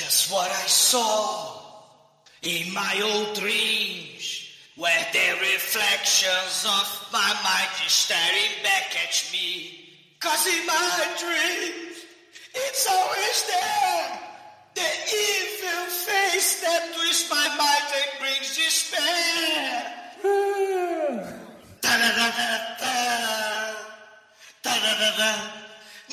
just what I saw in my old dreams, where the reflections of my mind is staring back at me. Cause in my dreams, it's always there. The evil face that twists my mind and brings despair. Da-da-da-da-da. Da-da-da-da.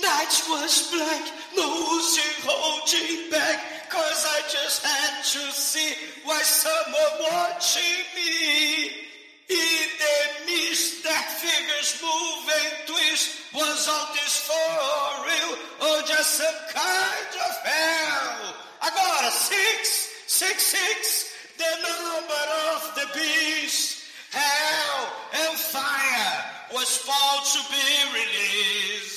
Night was black, no oozing holding back. Cause I just had to see why someone watching me. In the mist, that figures move and twist. Was all this for real or just some kind of hell? Agora, six, six, six, the number of the beast. Hell and fire was supposed to be released.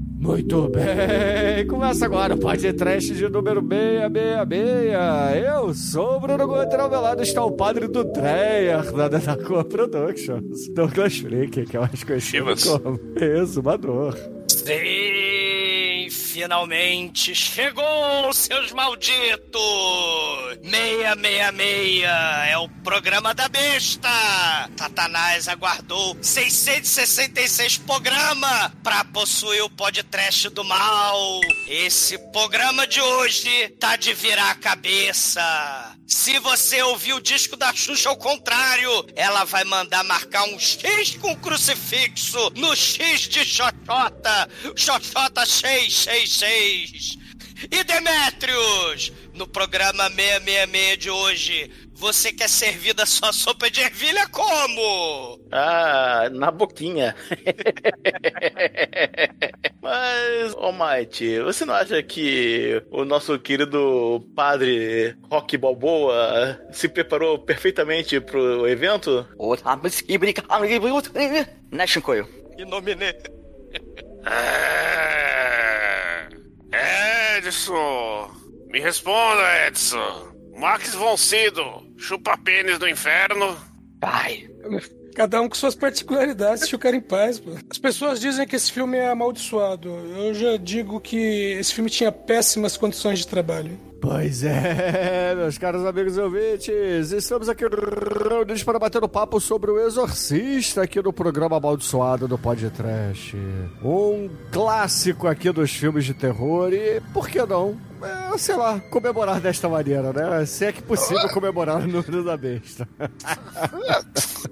Muito bem, começa agora o podcast de número 666. Eu sou o Bruno Guter, ao meu lado está o padre do Dreyer, da Denacor Productions, Douglas Freak, que é mais conhecido Chivas. como Exumador. Sim, finalmente chegou, seus malditos! 666 é o programa da besta! Satanás aguardou 666 programa pra possuir o podcast do mal. Esse programa de hoje tá de virar a cabeça. Se você ouvir o disco da Xuxa ao contrário, ela vai mandar marcar um X com crucifixo no X de Xoxota. Xoxota 666. E Demétrios, no programa 666 de hoje, você quer servir da sua sopa de ervilha como? Ah, na boquinha. Mas, Almighty, você não acha que o nosso querido padre Rock Balboa se preparou perfeitamente pro evento? Nation Coil. E nominei. É, Edson! Me responda, Edson! Max von Sydow, chupa pênis do inferno. Ai, Cada um com suas particularidades, deixa o cara em paz, pô. As pessoas dizem que esse filme é amaldiçoado. Eu já digo que esse filme tinha péssimas condições de trabalho. Pois é, meus caros amigos e ouvintes, estamos aqui reunidos para bater um papo sobre o Exorcista aqui no programa amaldiçoado do Podcast. Um clássico aqui dos filmes de terror e, por que não, sei lá, comemorar desta maneira, né? Se é que possível comemorar o número da besta.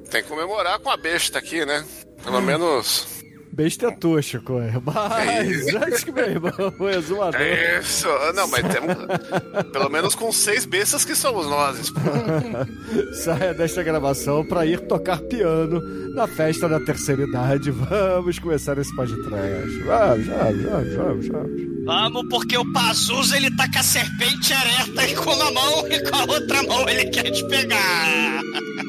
Tem que comemorar com a besta aqui, né? Pelo menos. Besta é Chico. Mas antes que meu irmão, o exumador... Isso! Não, mas temos. Pelo menos com seis bestas que somos nós. saia desta gravação para ir tocar piano na festa da terceira idade. Vamos começar esse podcast. Vamos, vamos, vamos, vamos, vamos. Vamos, porque o Pazuzu ele tá com a serpente ereta e com uma mão e com a outra mão ele quer te pegar.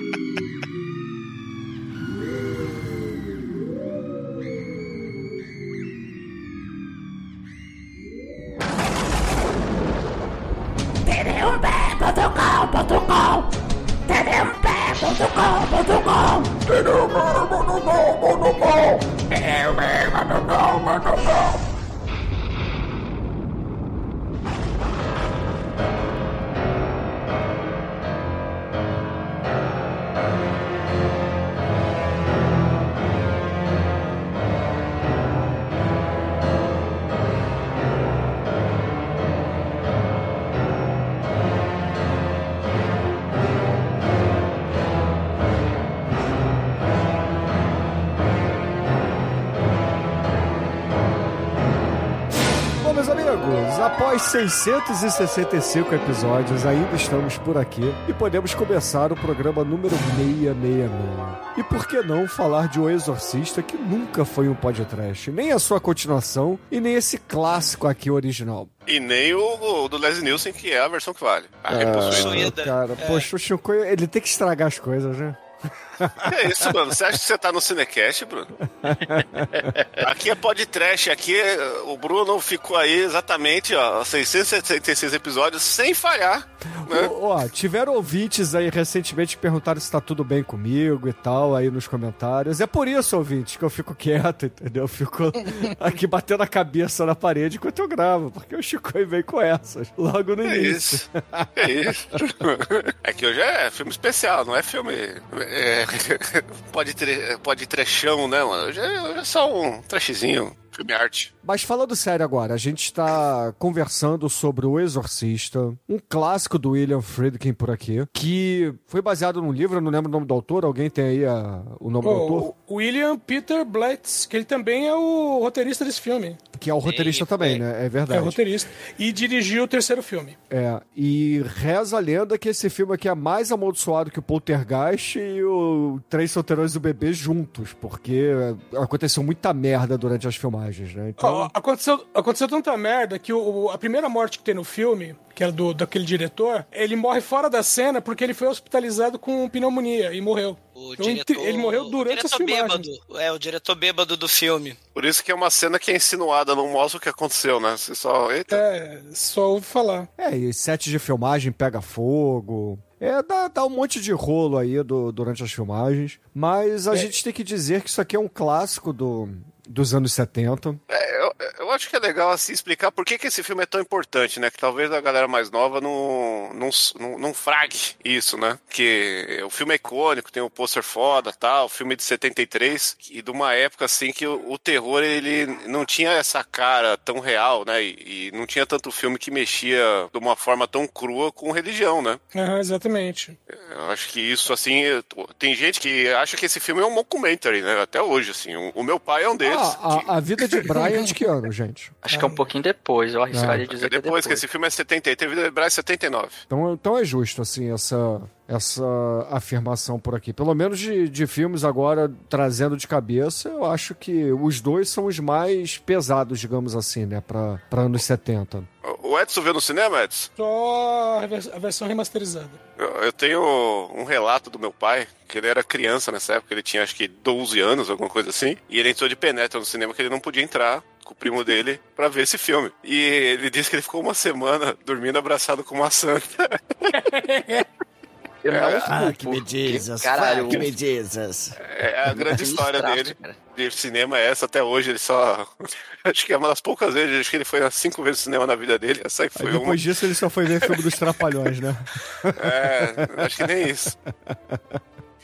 665 episódios, ainda estamos por aqui e podemos começar o programa número 666. E por que não falar de O Exorcista, que nunca foi um podcast, nem a sua continuação e nem esse clássico aqui original. E nem o, o do Leslie Nielsen, que é a versão que vale. A repossuída. Possuída. Cara, É. poxa, o Chico, ele tem que estragar as coisas, né? Que é isso, mano? Você acha que você tá no Cinecast, Bruno? aqui é podcast, aqui é- o Bruno ficou aí exatamente, ó, 676 episódios sem falhar. Né? Ó, ó, tiveram ouvintes aí recentemente que perguntaram se tá tudo bem comigo e tal, aí nos comentários. É por isso, ouvintes, que eu fico quieto, entendeu? Eu fico aqui batendo a cabeça na parede enquanto eu gravo, porque o Chico vem com essas, logo no É início. isso. É isso. É que hoje é filme especial, não é filme. É, pode, tre, pode trechão, né, mano? Hoje é, hoje é só um trashzinho, filme arte. Mas falando sério agora, a gente está conversando sobre O Exorcista, um clássico do William Friedkin por aqui, que foi baseado num livro, eu não lembro o nome do autor, alguém tem aí a- o nome do autor? O William Peter Blatz, que ele também é o roteirista desse filme. Que é o roteirista também, né? É É verdade. roteirista. E dirigiu o terceiro filme. É, e reza a lenda que esse filme aqui é mais amaldiçoado que o Poltergeist e o Três Solteirões do Bebê juntos, porque aconteceu muita merda durante as filmagens, né? Então, aconteceu, aconteceu tanta merda que o, a primeira morte que tem no filme, que era do, daquele diretor, ele morre fora da cena porque ele foi hospitalizado com pneumonia e morreu. O Então, diretor, ele morreu durante filmagens. bêbado. É, o diretor bêbado do filme. Por isso que é uma cena que é insinuada, não mostra o que aconteceu, né? Você só. Eita. É, só ouvi falar. É, e sete de filmagem pega fogo. É, dá, dá um monte de rolo aí do- durante as filmagens. Mas a É. gente tem que dizer que isso aqui é um clássico do, dos anos 70. É, eu, eu acho que é legal assim explicar por que, que esse filme é tão importante, né? Que talvez a galera mais nova não, não, não, não frague isso, né? Que o filme é icônico, tem o pôster foda tal, o filme de 73, e de uma época assim que o, o terror ele não tinha essa cara tão real, né? E, e não tinha tanto filme que mexia de uma forma tão crua com religião, né? Aham, exatamente. Eu acho que isso, assim, tem gente que acha que esse filme é um mockumentary, né? Até hoje, assim. O, o meu pai é um deles. Ah, a, a vida de Brian é de que ano, gente? Acho que é um pouquinho depois, eu arriscaria que- dizer que é depois depois. que esse filme é 70, teve The Bride 79. Então, então é justo, assim, essa, essa afirmação por aqui. Pelo menos de, de filmes agora, trazendo de cabeça, eu acho que os dois são os mais pesados, digamos assim, né, pra, pra anos 70. O Edson viu no cinema, Edson? Só a vers- a versão remasterizada. Eu, eu tenho um relato do meu pai, que ele era criança nessa época, ele tinha acho que 12 anos, alguma coisa assim, e ele entrou de penetra no cinema que ele não podia entrar com o primo dele pra ver esse filme. E ele disse que ele ficou uma semana dormindo abraçado com uma santa. Eu não Ah, culpo, que me dizes. Caralho, que me dizes. É a grande história dele. cara. De cinema é essa até hoje, ele só. Acho que é uma das poucas vezes, acho que ele foi cinco vezes no cinema na vida dele, essa aí Aí foi uma. depois disso ele só foi ver filme dos Trapalhões, né? É, acho que nem isso.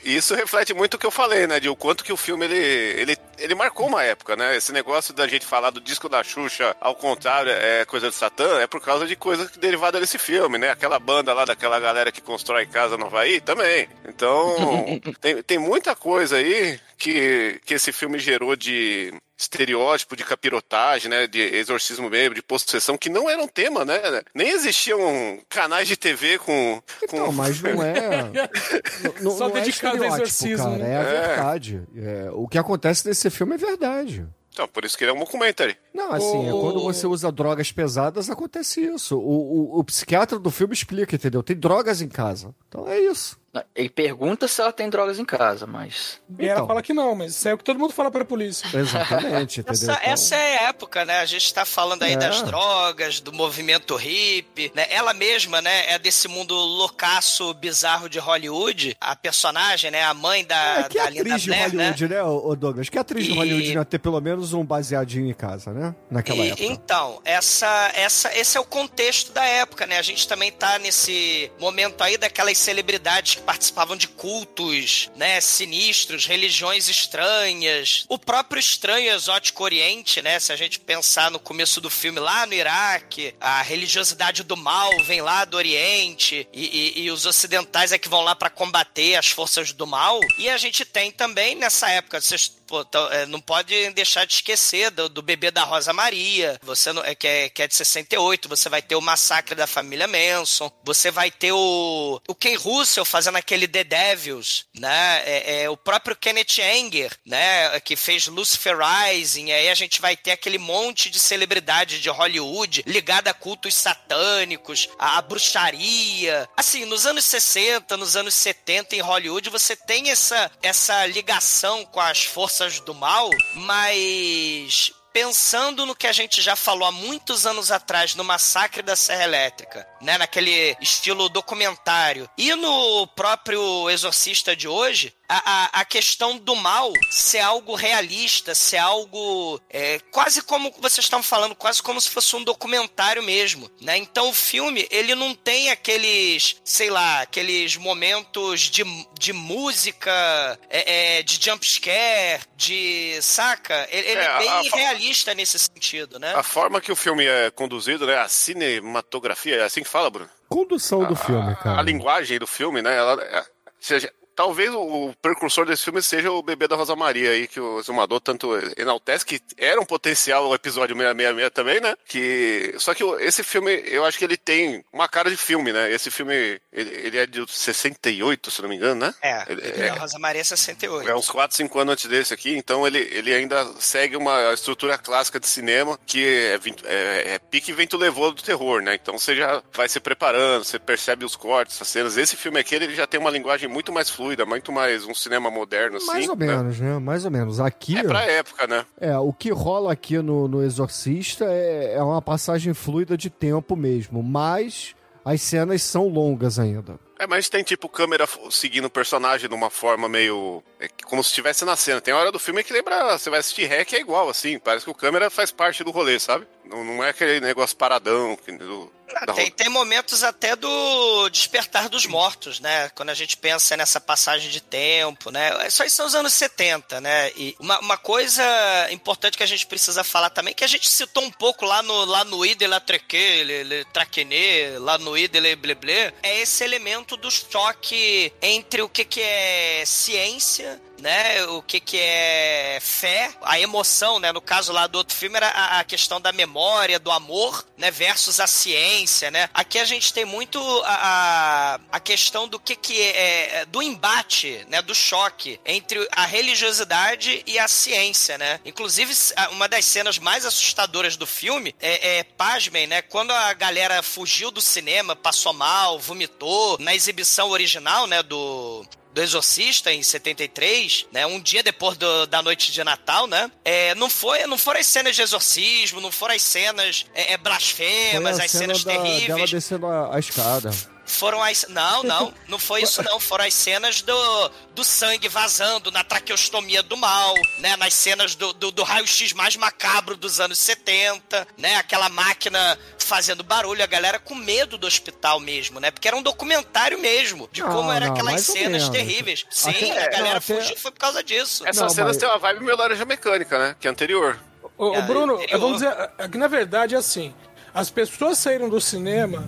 E isso reflete muito o que eu falei, né? De o quanto que o filme ele, ele, ele marcou uma época, né? Esse negócio da gente falar do disco da Xuxa, ao contrário, é coisa de Satã, é por causa de coisa derivada desse filme, né? Aquela banda lá daquela galera que constrói casa no Havaí também. Então, tem, tem muita coisa aí que, que esse filme gerou de estereótipo de capirotagem, né, de exorcismo mesmo, de possessão, que não era um tema, né? Nem existiam canais de TV com... com... Não, mas não é. Não, Só não é dedicado ao estereótipo, exorcismo, cara. né? É a É. verdade. É, o que acontece nesse filme é verdade. Então, por isso que ele é um documentary. Não, assim, é quando você usa drogas pesadas, acontece isso. O, o, o psiquiatra do filme explica, entendeu? Tem drogas em casa. Então é isso. Ele pergunta se ela tem drogas em casa, mas. E ela Então. fala que não, mas isso é o que todo mundo fala pra polícia. Exatamente, entendeu? Essa, Então, essa é a época, né? A gente tá falando aí É. das drogas, do movimento hippie, né? Ela mesma, né, é desse mundo loucaço, bizarro de Hollywood. A personagem, né, a mãe da, É que da Linda atriz de Blair, né? Hollywood, né, ô ô Douglas? Que atriz de E- Hollywood ia ter pelo menos um baseadinho em casa, né? Naquela E, época. então, essa, essa, esse é o contexto da época, né? A gente também tá nesse momento aí daquelas celebridades que participavam de cultos, né? Sinistros, religiões estranhas. O próprio estranho exótico oriente, né? Se a gente pensar no começo do filme lá no Iraque, a religiosidade do mal vem lá do Oriente e, e- e os ocidentais é que vão lá pra combater as forças do mal. E a gente tem também nessa época, vocês pô, tão- é, não pode deixar de esquecer do, do bebê da Rosa Maria, você não, é, que, é, que é de 68, você vai ter o massacre da família Manson, você vai ter o, o Ken Russell fazendo aquele The Devils, né? É, é, o próprio Kenneth Anger, né? Que fez Lucifer Rising, aí a gente vai ter aquele monte de celebridade de Hollywood ligada a cultos satânicos, a, a bruxaria. Assim, nos anos 60, nos anos 70 em Hollywood, você tem essa, essa ligação com as forças do mal, mas pensando no que a gente já falou há muitos anos atrás no massacre da Serra Elétrica, né, naquele estilo documentário, e no próprio Exorcista de hoje, a, a, a questão do mal ser algo realista, ser algo é, quase como vocês estavam falando, quase como se fosse um documentário mesmo, né? Então o filme ele não tem aqueles, sei lá, aqueles momentos de, de música, é, é, de jump scare, de saca? Ele, ele É, é, bem a- realista nesse sentido, né? A forma que o filme é conduzido, né? A cinematografia, é assim que fala, Bruno? Condução do filme, cara. A linguagem do filme, né? Ela, é- seja, talvez o, o precursor desse filme seja o bebê da Rosa Maria aí, que o Exumador tanto enaltece, que era um potencial o episódio 666 também, né? Que, só que esse filme, eu acho que ele tem uma cara de filme, né? Esse filme, ele, ele é de 68, se não me engano, né? É, Ele- Bebê da Rosa Maria 68. É uns 4, 5 anos antes desse aqui, então ele, ele ainda segue uma estrutura clássica de cinema que é, é, é pique vento levou do terror, né? Então você já vai se preparando, você percebe os cortes, as cenas. Esse filme aqui ele já tem uma linguagem muito mais fluida, muito mais um cinema moderno, assim. Mais ou né? menos, né? Mais ou menos. Aqui, É pra época, né? é, o que rola aqui no, no Exorcista é, é uma passagem fluida de tempo mesmo, mas as cenas são longas ainda. É, mas tem tipo câmera seguindo o personagem de uma forma meio. é como se estivesse na cena. Tem hora do filme que lembra. Você vai assistir Hack é igual, assim. Parece que o câmera faz parte do rolê, sabe? Não, não é aquele negócio paradão. que- Do, da Tem, tem momentos até do despertar dos mortos, né? Quando a gente pensa nessa passagem de tempo, né? Isso aí são os anos 70, né? E uma, uma coisa importante que a gente precisa falar também, que a gente citou um pouco lá no, lá no Ide La Treque, Le, Le Traquené, lá no Ide Le Bleble, é esse elemento do choque entre o que, que é ciência né? O que que é fé, a emoção, né? No caso lá do outro filme era a, a questão da memória, do amor, né? Versus a ciência, né? Aqui a gente tem muito a, a, questão do que que é, é, do embate, né? Do choque entre a religiosidade e a ciência, né? Inclusive, uma das cenas mais assustadoras do filme é, é pasmem, né? Quando a galera fugiu do cinema, passou mal, vomitou, na exibição original, né? Do do Exorcista em 73, né? Um dia depois do- da noite de Natal, né? É, não foi, não foram as cenas de exorcismo, não foram as cenas é, é, blasfemas, as cena cenas da, dela terríveis. descendo a, a escada. Foram as. Não, não, não foi isso, não. Foram as cenas do, do sangue vazando, na traqueostomia do mal, né? Nas cenas do, do, do raio-x mais macabro dos anos 70, né? Aquela máquina fazendo barulho, a galera com medo do hospital mesmo, né? Porque era um documentário mesmo, de Não, como eram aquelas cenas terríveis. Sim, Até- a galera não, até- fugiu foi por causa disso. Essas Não, cenas mas- têm uma vibe meio laranja mecânica, né? Que é anterior. Ô, É, Bruno, interior. vamos dizer é que na verdade é assim: as pessoas saíram do cinema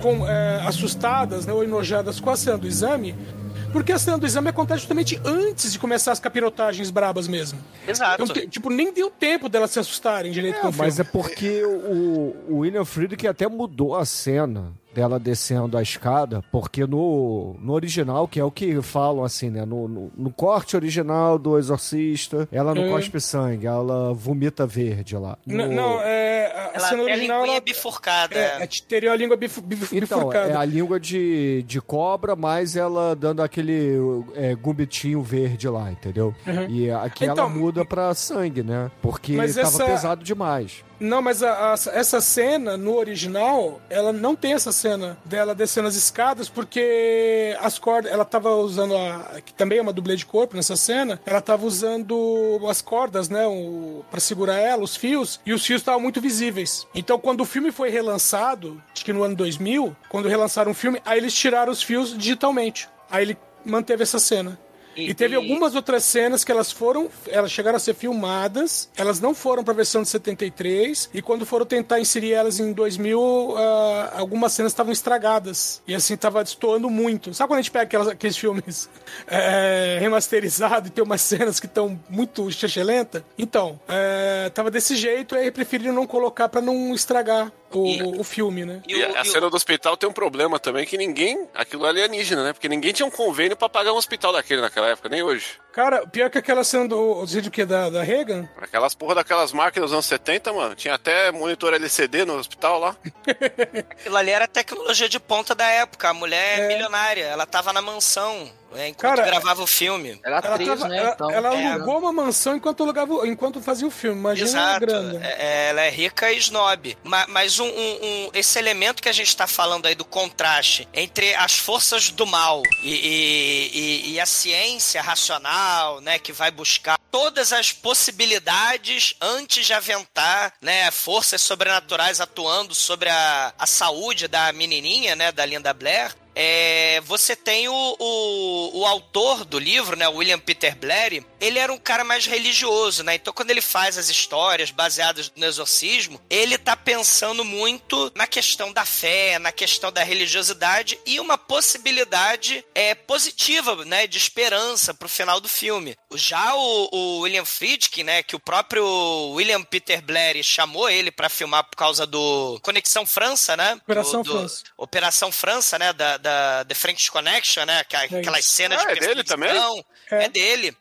com, é, assustadas né, ou enojadas com a cena do exame, porque a cena do exame acontece justamente antes de começar as capirotagens brabas mesmo. Exato. Então, tipo, nem deu tempo delas se assustarem direito com É, o mas é filme. porque o, o William Friedkin até mudou a cena dela descendo a escada, porque no, no original, que é o que falam assim, né? No, no, no corte original do Exorcista, ela não Hum. cospe sangue, ela vomita verde lá. No- Não, é, a Ela cena a original linguinha ela, bifurcada. é, é, teria a língua bif, bif, Então, bifurcada. é a língua de, de cobra, mas ela dando aquele é, gubitinho verde lá, entendeu? E aqui ela Então- muda pra sangue, né? Porque tava essa- pesado demais. Não, mas a- a- essa cena no original, ela não tem essa cena dela descendo as escadas, porque as cordas, ela tava usando a. que também é uma dublê de corpo nessa cena, ela tava usando as cordas, né, o, pra segurar ela, os fios, e os fios estavam muito visíveis. Então, quando o filme foi relançado, acho que no ano 2000, quando relançaram o filme, aí eles tiraram os fios digitalmente. Aí ele manteve essa cena. E, teve algumas outras cenas que elas foram, elas chegaram a ser filmadas, elas não foram pra versão de 73, e quando foram tentar inserir elas em 2000, ah, algumas cenas estavam estragadas. E assim, tava destoando muito. Sabe quando a gente pega aquelas- aqueles filmes é, remasterizados e tem umas cenas que estão muito lenta? Então, é, tava desse jeito, aí preferiram não colocar pra não estragar o, E- o filme, né? E E o- a e o- cena do hospital tem um problema também, que ninguém. Aquilo é alienígena, né? Porque ninguém tinha um convênio pra pagar um hospital daquele naquela época, nem hoje. Cara, pior que aquela cena do. Você do que? Da, da Reagan? Aquelas porra daquelas máquinas dos anos 70, mano. Tinha até monitor LCD no hospital lá. Aquilo ali era tecnologia de ponta da época. A mulher é milionária, ela tava na mansão né, enquanto Cara, gravava o filme. Ela é Ela, atriz, tava- né? ela, então. ela É. alugou uma mansão enquanto, alugava, enquanto fazia o filme. Imagina a Exato. grana. É- Ela é rica e snob. Ma- Mas, um, um- um- esse elemento que a gente está falando aí do contraste entre as forças do mal e, e- e- e a ciência racional, né, que vai buscar todas as possibilidades antes de aventar, né, forças sobrenaturais atuando sobre a, a saúde da menininha, né, da Linda Blair. É, você tem o, o, o autor do livro, né, o William Peter Blatty, ele era um cara mais religioso, né? Então quando ele faz as histórias baseadas no exorcismo, ele tá pensando muito na questão da fé, na questão da religiosidade e uma possibilidade é, positiva, né, de esperança pro final do filme. Já o, o William Friedkin, né, que o próprio William Peter Blatty chamou ele pra filmar por causa do Conexão França, né? Operação do, do- França. Operação França, né? Da, da The French Connection, né? Aquela- É Aquelas cenas Ah, de é dele também? É. É dele.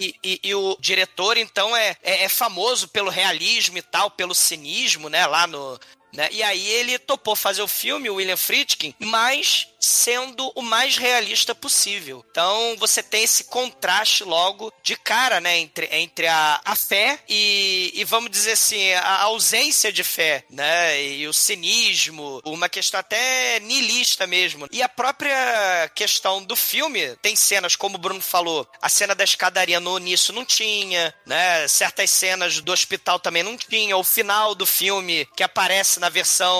E, e- e o diretor, então, é, é, é famoso pelo realismo e tal, pelo cinismo, né? Lá no. Né? E aí ele topou fazer o filme, o William Friedkin, mas sendo o mais realista possível. Então você tem esse contraste logo de cara, né? Entre, entre a, a fé e, e, vamos dizer assim, a ausência de fé, né? E o cinismo, uma questão até niilista mesmo. E a própria questão do filme tem cenas, como o Bruno falou, a cena da escadaria no início não tinha, né? Certas cenas do hospital também não tinha. O final do filme que aparece na versão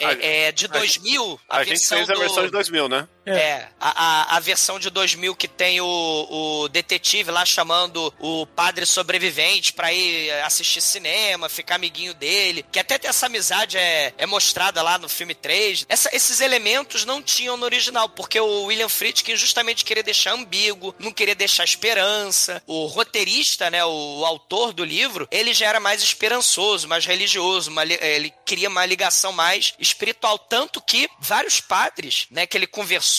A- é, é, de 2000, A, gente fez a do- versão de 2000, né? É, a, a, a versão de 2000 que tem o, o detetive lá chamando o padre sobrevivente pra ir assistir cinema, ficar amiguinho dele, que até essa amizade é, é mostrada lá no filme 3. Essa- esses elementos não tinham no original, porque o William Friedkin justamente queria deixar ambíguo, não queria deixar esperança. O roteirista, né, o, o autor do livro, ele já era mais esperançoso, mais religioso, uma ele queria uma ligação mais espiritual, tanto que vários padres, né, que ele conversou,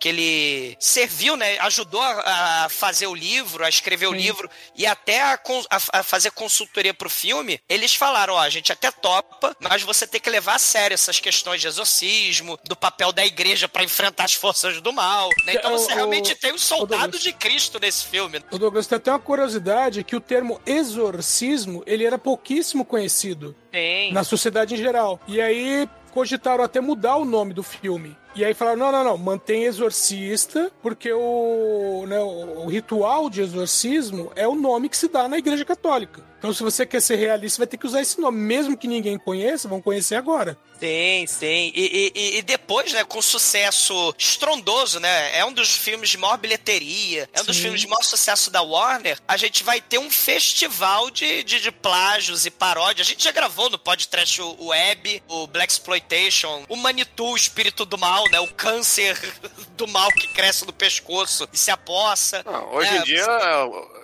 que ele serviu, né, ajudou a, a fazer o livro, a escrever o livro e até a, a- a fazer consultoria pro filme, eles falaram, ó, a gente até topa, mas você tem que levar a sério essas questões de exorcismo, do papel da igreja pra enfrentar as forças do mal, né? Então É, o- você realmente o- tem o soldados Douglas. de Cristo nesse filme. O Douglas tem até uma curiosidade que o termo exorcismo ele era pouquíssimo conhecido Tem. na sociedade em geral. E aí cogitaram até mudar o nome do filme. E aí falaram, não, não, não, mantém exorcista, porque o, né, o, o ritual de exorcismo é o nome que se dá na igreja católica. Então se você quer ser realista, vai ter que usar esse nome. Mesmo que ninguém conheça, vão conhecer agora. Sim, sim. E, e- e depois, né, com sucesso estrondoso, né? É um dos filmes de maior bilheteria, é um dos Sim. filmes de maior sucesso da Warner. A gente vai ter um festival de, de, de plágios e paródias. A gente já gravou no podcast o, Web, o Black Exploitation, o Manitou, o espírito do mal, né? O câncer do mal que cresce no pescoço e se apossa. Não, hoje É, em dia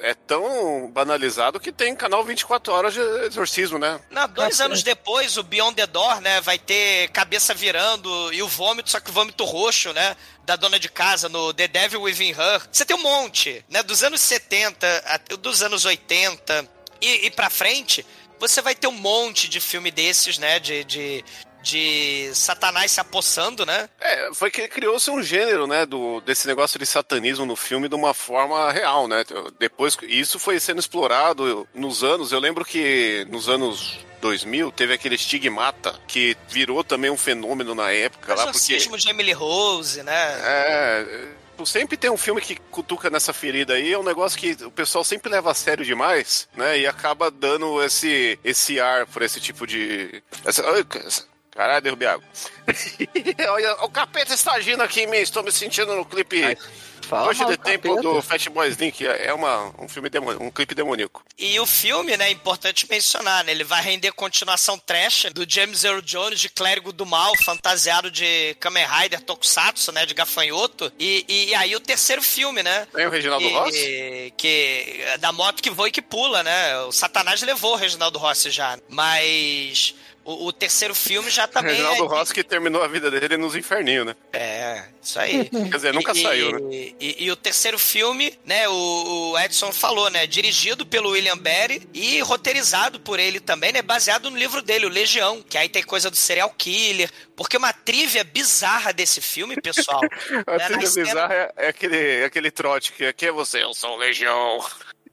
é tão banalizado que tem canal 24 horas de exorcismo, né? Não, dois anos depois, o Beyond the Door, né, vai ter cabeça virando e o vômito, só que o vômito roxo, né, da dona de casa no The Devil Within Her. Você tem um monte, né, dos anos 70, até dos anos 80 e, e pra frente, você vai ter um monte de filme desses, né, de... de de Satanás se apossando, né? É, foi que criou-se um gênero, né, do, desse negócio de satanismo no filme de uma forma real, né? Depois, isso foi sendo explorado nos anos, eu lembro que nos anos 2000 teve aquele estigmata que virou também um fenômeno na época O lá, porque... de Emily Rose, né? É. Sempre tem um filme que cutuca nessa ferida aí, é um negócio que o pessoal sempre leva a sério demais, né? E acaba dando esse, esse ar por esse tipo de. Essa- caralho, derrubei água. Olha, o capeta está agindo aqui em mim, estou me sentindo no clipe. Ai. Fala Hoje de tempo capeta. do Fatboy Slim, que é uma, um filme demônio, um clipe demoníaco. E o filme, né, é importante mencionar, né? Ele vai render continuação trash do James Earl Jones de clérigo do mal, fantasiado de Kamen Rider Tokusatsu, né, de gafanhoto. E, e aí o terceiro filme, né? Tem o Reginaldo que, Rossi? Que é da moto que voa e que pula, né? O Satanás levou o Reginaldo Rossi já. Mas o, o terceiro filme já também Reginaldo é Rossi que terminou a vida dele nos inferninhos, né? É, isso aí. Quer dizer, nunca E- saiu, né? E, e- e o terceiro filme, né, o, o Edson falou, né, dirigido pelo William Berry e roteirizado por ele também, né, baseado no livro dele, o Legião, que aí tem coisa do serial killer, porque uma trivia bizarra desse filme, pessoal. A né, cenas- bizarra é, é aquele, aquele trote que aqui é você, eu sou o Legião.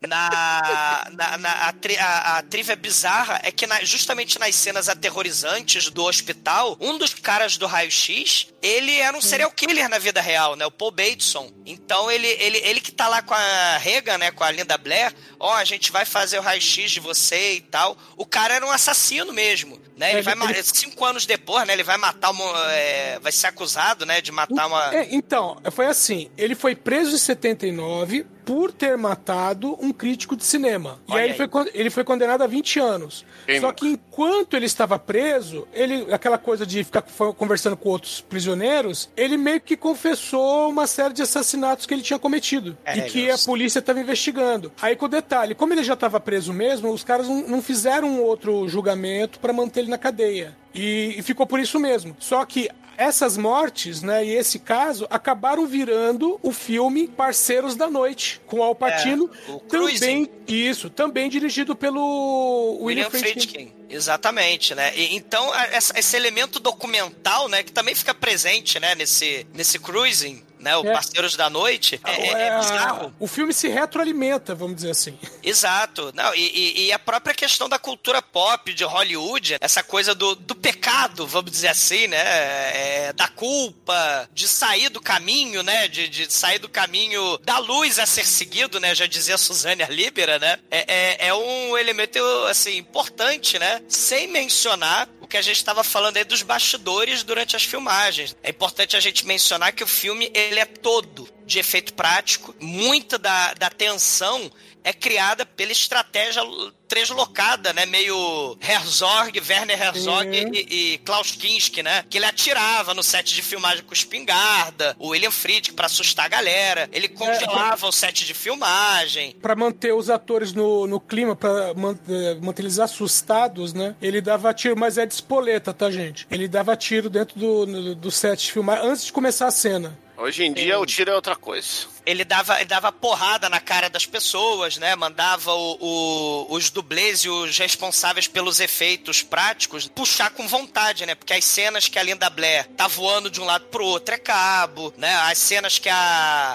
Na, na, na- a, tri- a, a trivia bizarra é que na- justamente nas cenas aterrorizantes do hospital, um dos caras do raio-x, ele era um serial killer na vida real, né? O Paul Bateson. Então ele, ele, ele que tá lá com a Regan, né? Com a Linda Blair, ó, a gente vai fazer o raio-x de você e tal. O cara era um assassino mesmo, né? Ele É, vai ele- cinco anos depois, né? Ele vai matar uma, é, vai ser acusado, né? De matar uma É, então, foi assim, ele foi preso em 79 por ter matado um crítico de cinema. E Olha aí, ele aí. foi, ele foi condenado a 20 anos. Quem Só nunca? que enquanto ele estava preso, ele aquela coisa de ficar conversando com outros prisioneiros, ele meio que confessou uma série de assassinatos que ele tinha cometido. É, e que a polícia estava investigando. Aí com o detalhe, como ele já estava preso mesmo, os caras não, não fizeram um outro julgamento para manter ele na cadeia. E, e ficou por isso mesmo. Só que essas mortes, né, e esse caso acabaram virando o filme Parceiros da Noite, com Al Pacino, É, o também isso, também dirigido pelo William, William Friedkin. Friedkin. Exatamente, né? E- então, esse elemento documental, né, que também fica presente, né, nesse, nesse cruising, né, o É. Parceiros da Noite, é, é- é É, bizarro. o filme se retroalimenta, vamos dizer assim. Exato. Não, e, e- e a própria questão da cultura pop de Hollywood, essa coisa do, do pecado, vamos dizer assim, né? É, da culpa, de sair do caminho, né? De, de sair do caminho da luz a ser seguido, né? Já dizia Suzane Libera, né? É, é, é um elemento, assim, importante, né? Sem mencionar o que a gente estava falando aí dos bastidores durante as filmagens. É importante a gente mencionar que o filme, ele é todo de efeito prático. Muita da, da tensão é criada pela estratégia translocada, né? Meio Herzog, Werner Herzog Uhum. e, e Klaus Kinski, né? Que ele atirava no set de filmagem com espingarda, o William Friedkin pra assustar a galera. Ele congelava o set de filmagem. Pra manter os atores no, no clima, pra man- eh, manter eles assustados, né? Ele dava tiro, mas é de espoleta, tá, gente? Ele dava tiro dentro do, do set de filmar antes de começar a cena. Hoje em dia o tiro é outra coisa. Ele dava, ele dava porrada na cara das pessoas, né? Mandava o- o- os dublês e os responsáveis pelos efeitos práticos puxar com vontade, né? Porque as cenas que a Linda Blair tá voando de um lado pro outro é cabo, né? As cenas que a,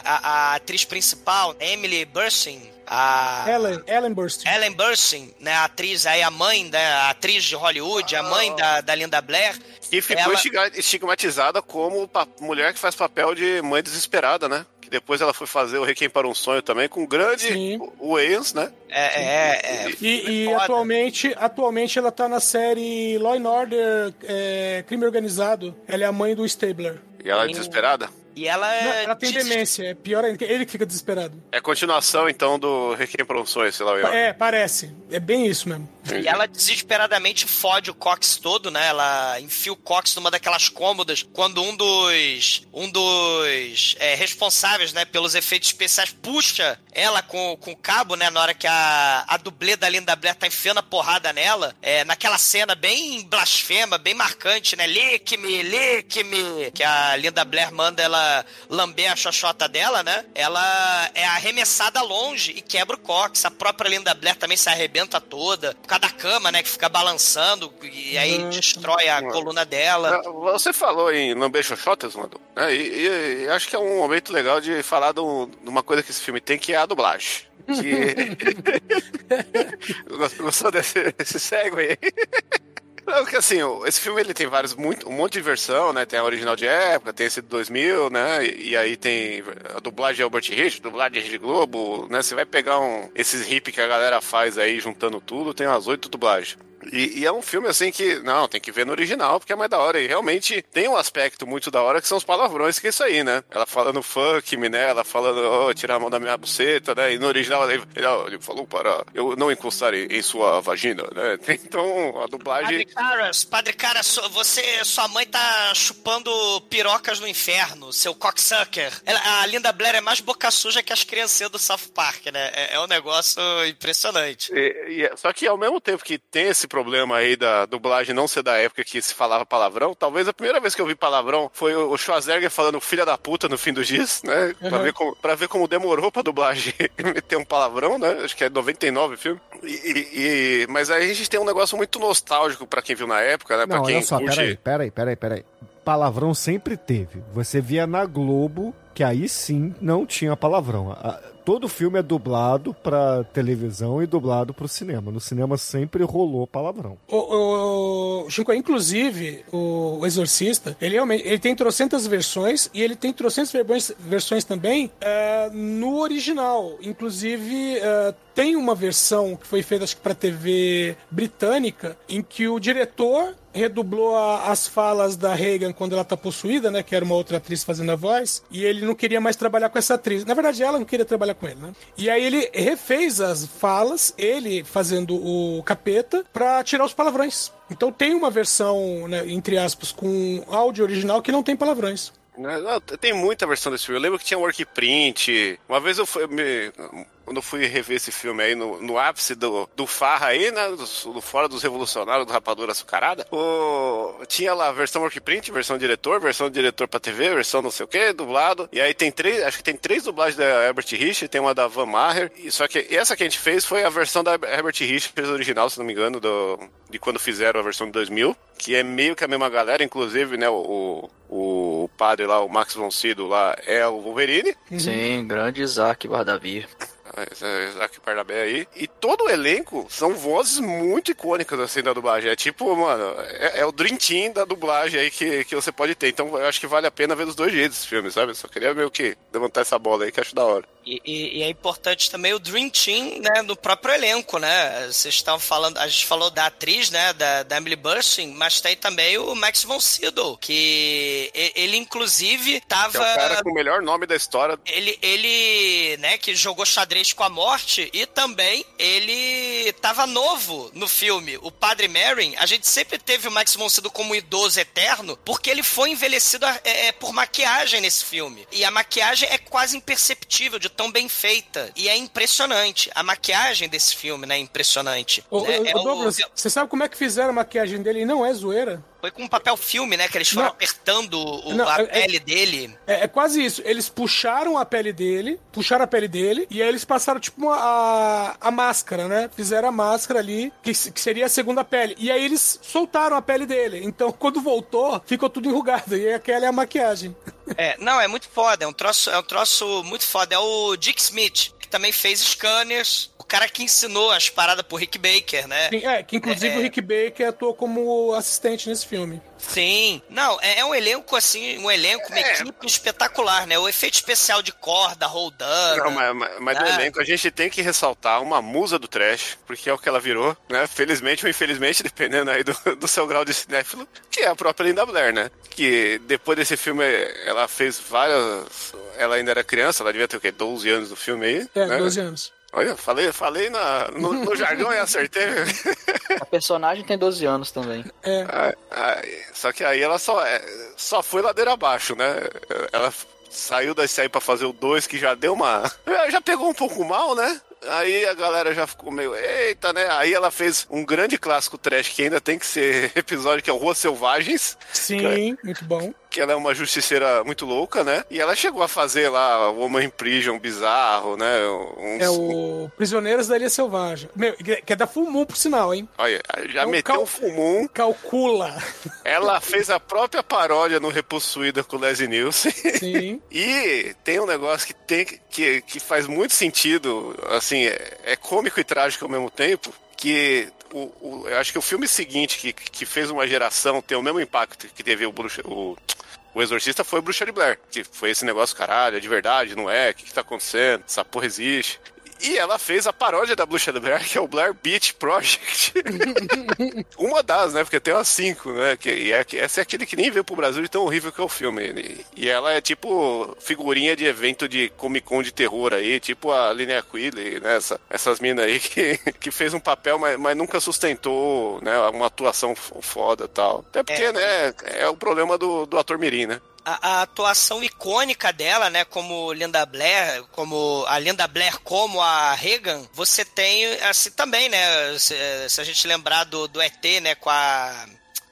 a, a atriz principal, Emily Burstyn, a... Ellen, Ellen Burstyn. Ellen Burstyn, né, a atriz aí, a mãe da a atriz de Hollywood, a mãe da, da Linda Blair. E ficou Ela- estigmatizada como mulher que faz papel de mãe desesperada, né? Que depois ela foi fazer o Requiem para um Sonho também, com o grande Sim. Wayans, né? É, é, é. E, e Foda. atualmente, atualmente ela tá na série Law and Order é, Crime Organizado. Ela é a mãe do Stabler. E ela é desesperada. E ela, Não, ela tem demência, é pior ainda. Ele que fica desesperado. É continuação, então, do Requiem para um Sonho, sei lá. eu- É, parece. É bem isso mesmo. E ela desesperadamente fode o Cox todo, né? Ela enfia o Cox numa daquelas cômodas quando um dos um dos é, responsáveis, né, pelos efeitos especiais puxa ela com, com o cabo, né, na hora que a, a dublê da Linda Blair tá enfiando a porrada nela, é, naquela cena bem blasfema, bem marcante, né? Lick-me, lick-me, que a Linda Blair manda ela lamber a xoxota dela, né? Ela é arremessada longe e quebra o Cox. A própria Linda Blair também se arrebenta toda, por causa da cama, né, que fica balançando e aí Uhum. destrói a coluna dela. Ah, Você falou em Lamber Xoxotas, Manu, né? E, e- e acho que é um momento legal de falar de, um- de uma coisa que esse filme tem, que é a dublagem. Que... Gostou- Gostou desse, desse cego aí? Não, porque assim, esse filme ele tem vários, muito, um monte de versão, né? Tem a original de época, tem esse de 2000, né? E, e aí tem a dublagem de Albert Rich, dublagem de Globo, né? Você vai pegar um, esses hip que a galera faz aí, juntando tudo, tem umas oito dublagens. E, e é um filme assim que, não, tem que ver no original, porque é mais da hora. E realmente tem um aspecto muito da hora que são os palavrões, que é isso aí, né? Ela falando fuck me, né? Ela falando, oh, tirar a mão da minha buceta, né? E no original ele, ele, falou para eu não encostar em, em sua vagina, né? Então a dublagem. Padre Caras, Padre Caras, você, sua mãe tá chupando pirocas no inferno, seu cocksucker. Ela- a Linda Blair é mais boca suja que as criancinhas do South Park, né? É, é um negócio impressionante. E- e- só que ao mesmo tempo que tem esse problema aí da dublagem não ser da época que se falava palavrão, talvez a primeira vez que eu vi palavrão foi o Schwarzenegger falando filha da puta no fim do giz, né? Pra, Uhum. ver como, pra ver como demorou pra dublagem meter um palavrão, né? Acho que é 99 o filme. E, e- e- mas aí a gente tem um negócio muito nostálgico pra quem viu na época, né? Pra Não, quem olha só, curte. peraí, peraí, peraí, peraí. Palavrão sempre teve. Você via na Globo, que aí sim não tinha palavrão. Todo filme é dublado pra televisão e dublado pro cinema. No cinema sempre rolou palavrão. O, o, Chico, inclusive, o, Exorcista, ele ele tem trocentas versões e ele tem trocentas versões, versões também eh, no original. Inclusive, eh, tem uma versão que foi feita, acho que pra TV britânica, em que o diretor redublou a- as falas da Reagan quando ela tá possuída, né? Que era uma outra atriz fazendo a voz. E ele não queria mais trabalhar com essa atriz. Na verdade, ela não queria trabalhar com ele, né? E aí ele refez as falas, ele fazendo o capeta, pra tirar os palavrões. Então tem uma versão, né, entre aspas, com áudio original que não tem palavrões. Não, tem muita versão desse filme. Eu lembro que tinha work print. Uma vez eu fui, me- quando eu fui rever esse filme aí no, no ápice do, do Farra aí, né? Do, do Fora dos Revolucionários, do Rapadura Açucarada. O, tinha lá a versão work print, versão diretor, versão diretor pra TV, versão não sei o que, dublado. E aí tem três, acho que tem três dublagens da Herbert Richards, tem uma da Van Maher. E, só que essa que a gente fez foi a versão da Herbert Richards original, se não me engano, do, de quando fizeram a versão de 2000. Que é meio que a mesma galera, inclusive, né? O, o, o padre lá, o Max von Sydow lá, é o Wolverine. Sim, grande Isaac Bardavi. Isaac Barnabé aí. E todo o elenco são vozes muito icônicas, assim, da dublagem. É tipo, mano, é, é o Dream Team da dublagem aí que, que você pode ter. Então eu acho que vale a pena ver dos dois jeitos esse filme, sabe? Só queria meio que levantar essa bola aí que acho da hora. E, e- e é importante também o Dream Team, né, no próprio elenco, né? Vocês estavam falando, a gente falou da atriz, né, da, da Emily Bursing, mas tem também o Max von Sydow, que ele inclusive Que tava é o cara com o melhor nome da história. ele, ele, né, que jogou xadrez com a morte e também ele tava novo no filme. O Padre Merrin, a gente sempre teve o Max von Sydow como um idoso eterno, porque ele foi envelhecido é, é, por maquiagem nesse filme. E a maquiagem é quase imperceptível de tão bem feita. E é impressionante. A maquiagem desse filme, né, é impressionante. Ô, né? ô, É ô, o- Douglas, você sabe como é que fizeram a maquiagem dele e não é zoeira? Foi com um papel filme, né, que eles foram Não. apertando o- Não, a é- é- pele dele. É, é quase isso. Eles puxaram a pele dele, puxaram a pele dele, e aí eles passaram, tipo, uma- a, a máscara, né? Fizeram a máscara ali, que, que seria a segunda pele. E aí eles soltaram a pele dele. Então, quando voltou, ficou tudo enrugado. E aquela é a maquiagem. É, não, é muito foda, é um troço, é um troço muito foda. É o Dick Smith, que também fez scanners, o cara que ensinou as paradas pro Rick Baker, né? Sim, É, que inclusive É. o Rick Baker atuou como assistente nesse filme. Sim. Não, é, é um elenco assim, um elenco, uma É. equipe espetacular, né? O efeito especial de corda, roldando. Não, mas, mas- mas do Ah. elenco a gente tem que ressaltar uma musa do trash, porque é o que ela virou, né? Felizmente ou infelizmente, dependendo aí do, do seu grau de cinéfilo, que é a própria Linda Blair, né? Que depois desse filme ela fez várias. Ela ainda era criança, ela devia ter o quê? 12 anos do filme aí. É, né? 12 anos. Olha, falei, falei na, no, no jargão e acertei. A personagem tem 12 anos também. É. Ah, ah, só que aí ela só, é, só foi ladeira abaixo, né? Ela saiu desse aí pra fazer o 2, que já deu uma. Já pegou um pouco mal, né? Aí a galera já ficou meio, eita, né? Aí ela fez um grande clássico trash que ainda tem que ser episódio, que é o Ruas Selvagens, Sim, muito bom. Que ela é uma justiceira muito louca, né? E ela chegou a fazer lá o Woman in Prison bizarro, né? Uns... É o Prisioneiros da Ilha Selvagem. Meu, que é da Full Moon, por sinal, hein? Olha, já um meteu cal- um fumum. Calcula. Ela fez a própria paródia no Repossuída com Leslie Nielsen. Sim. E tem um negócio que tem que, que faz muito sentido, assim, é, é cômico e trágico ao mesmo tempo, que o, o- eu acho que o filme seguinte que, que fez uma geração ter o mesmo impacto que teve o, Bruxa, o, o Exorcista foi Bruxa de Blair, que foi esse negócio, caralho, é de verdade, não é? O que, que tá acontecendo? Essa porra existe. E ela fez a paródia da Bruxa do Blair, que é o Blair Beach Project. Uma das, né? Porque tem umas cinco, né? Que, e é, que- essa é aquele que nem veio pro Brasil de tão horrível que é o filme. E, e ela é tipo figurinha de evento de Comic Con de terror aí, tipo a Linnea Quigley, né? Essa- essas minas aí que, que fez um papel, mas, mas nunca sustentou, né? Uma atuação foda e tal. Até porque, É. né? É o problema do, do ator Mirim, né? A, a atuação icônica dela, né, como Linda Blair, como a Linda Blair como a Regan, você tem assim também, né, se, se a gente lembrar do, do ET, né, com a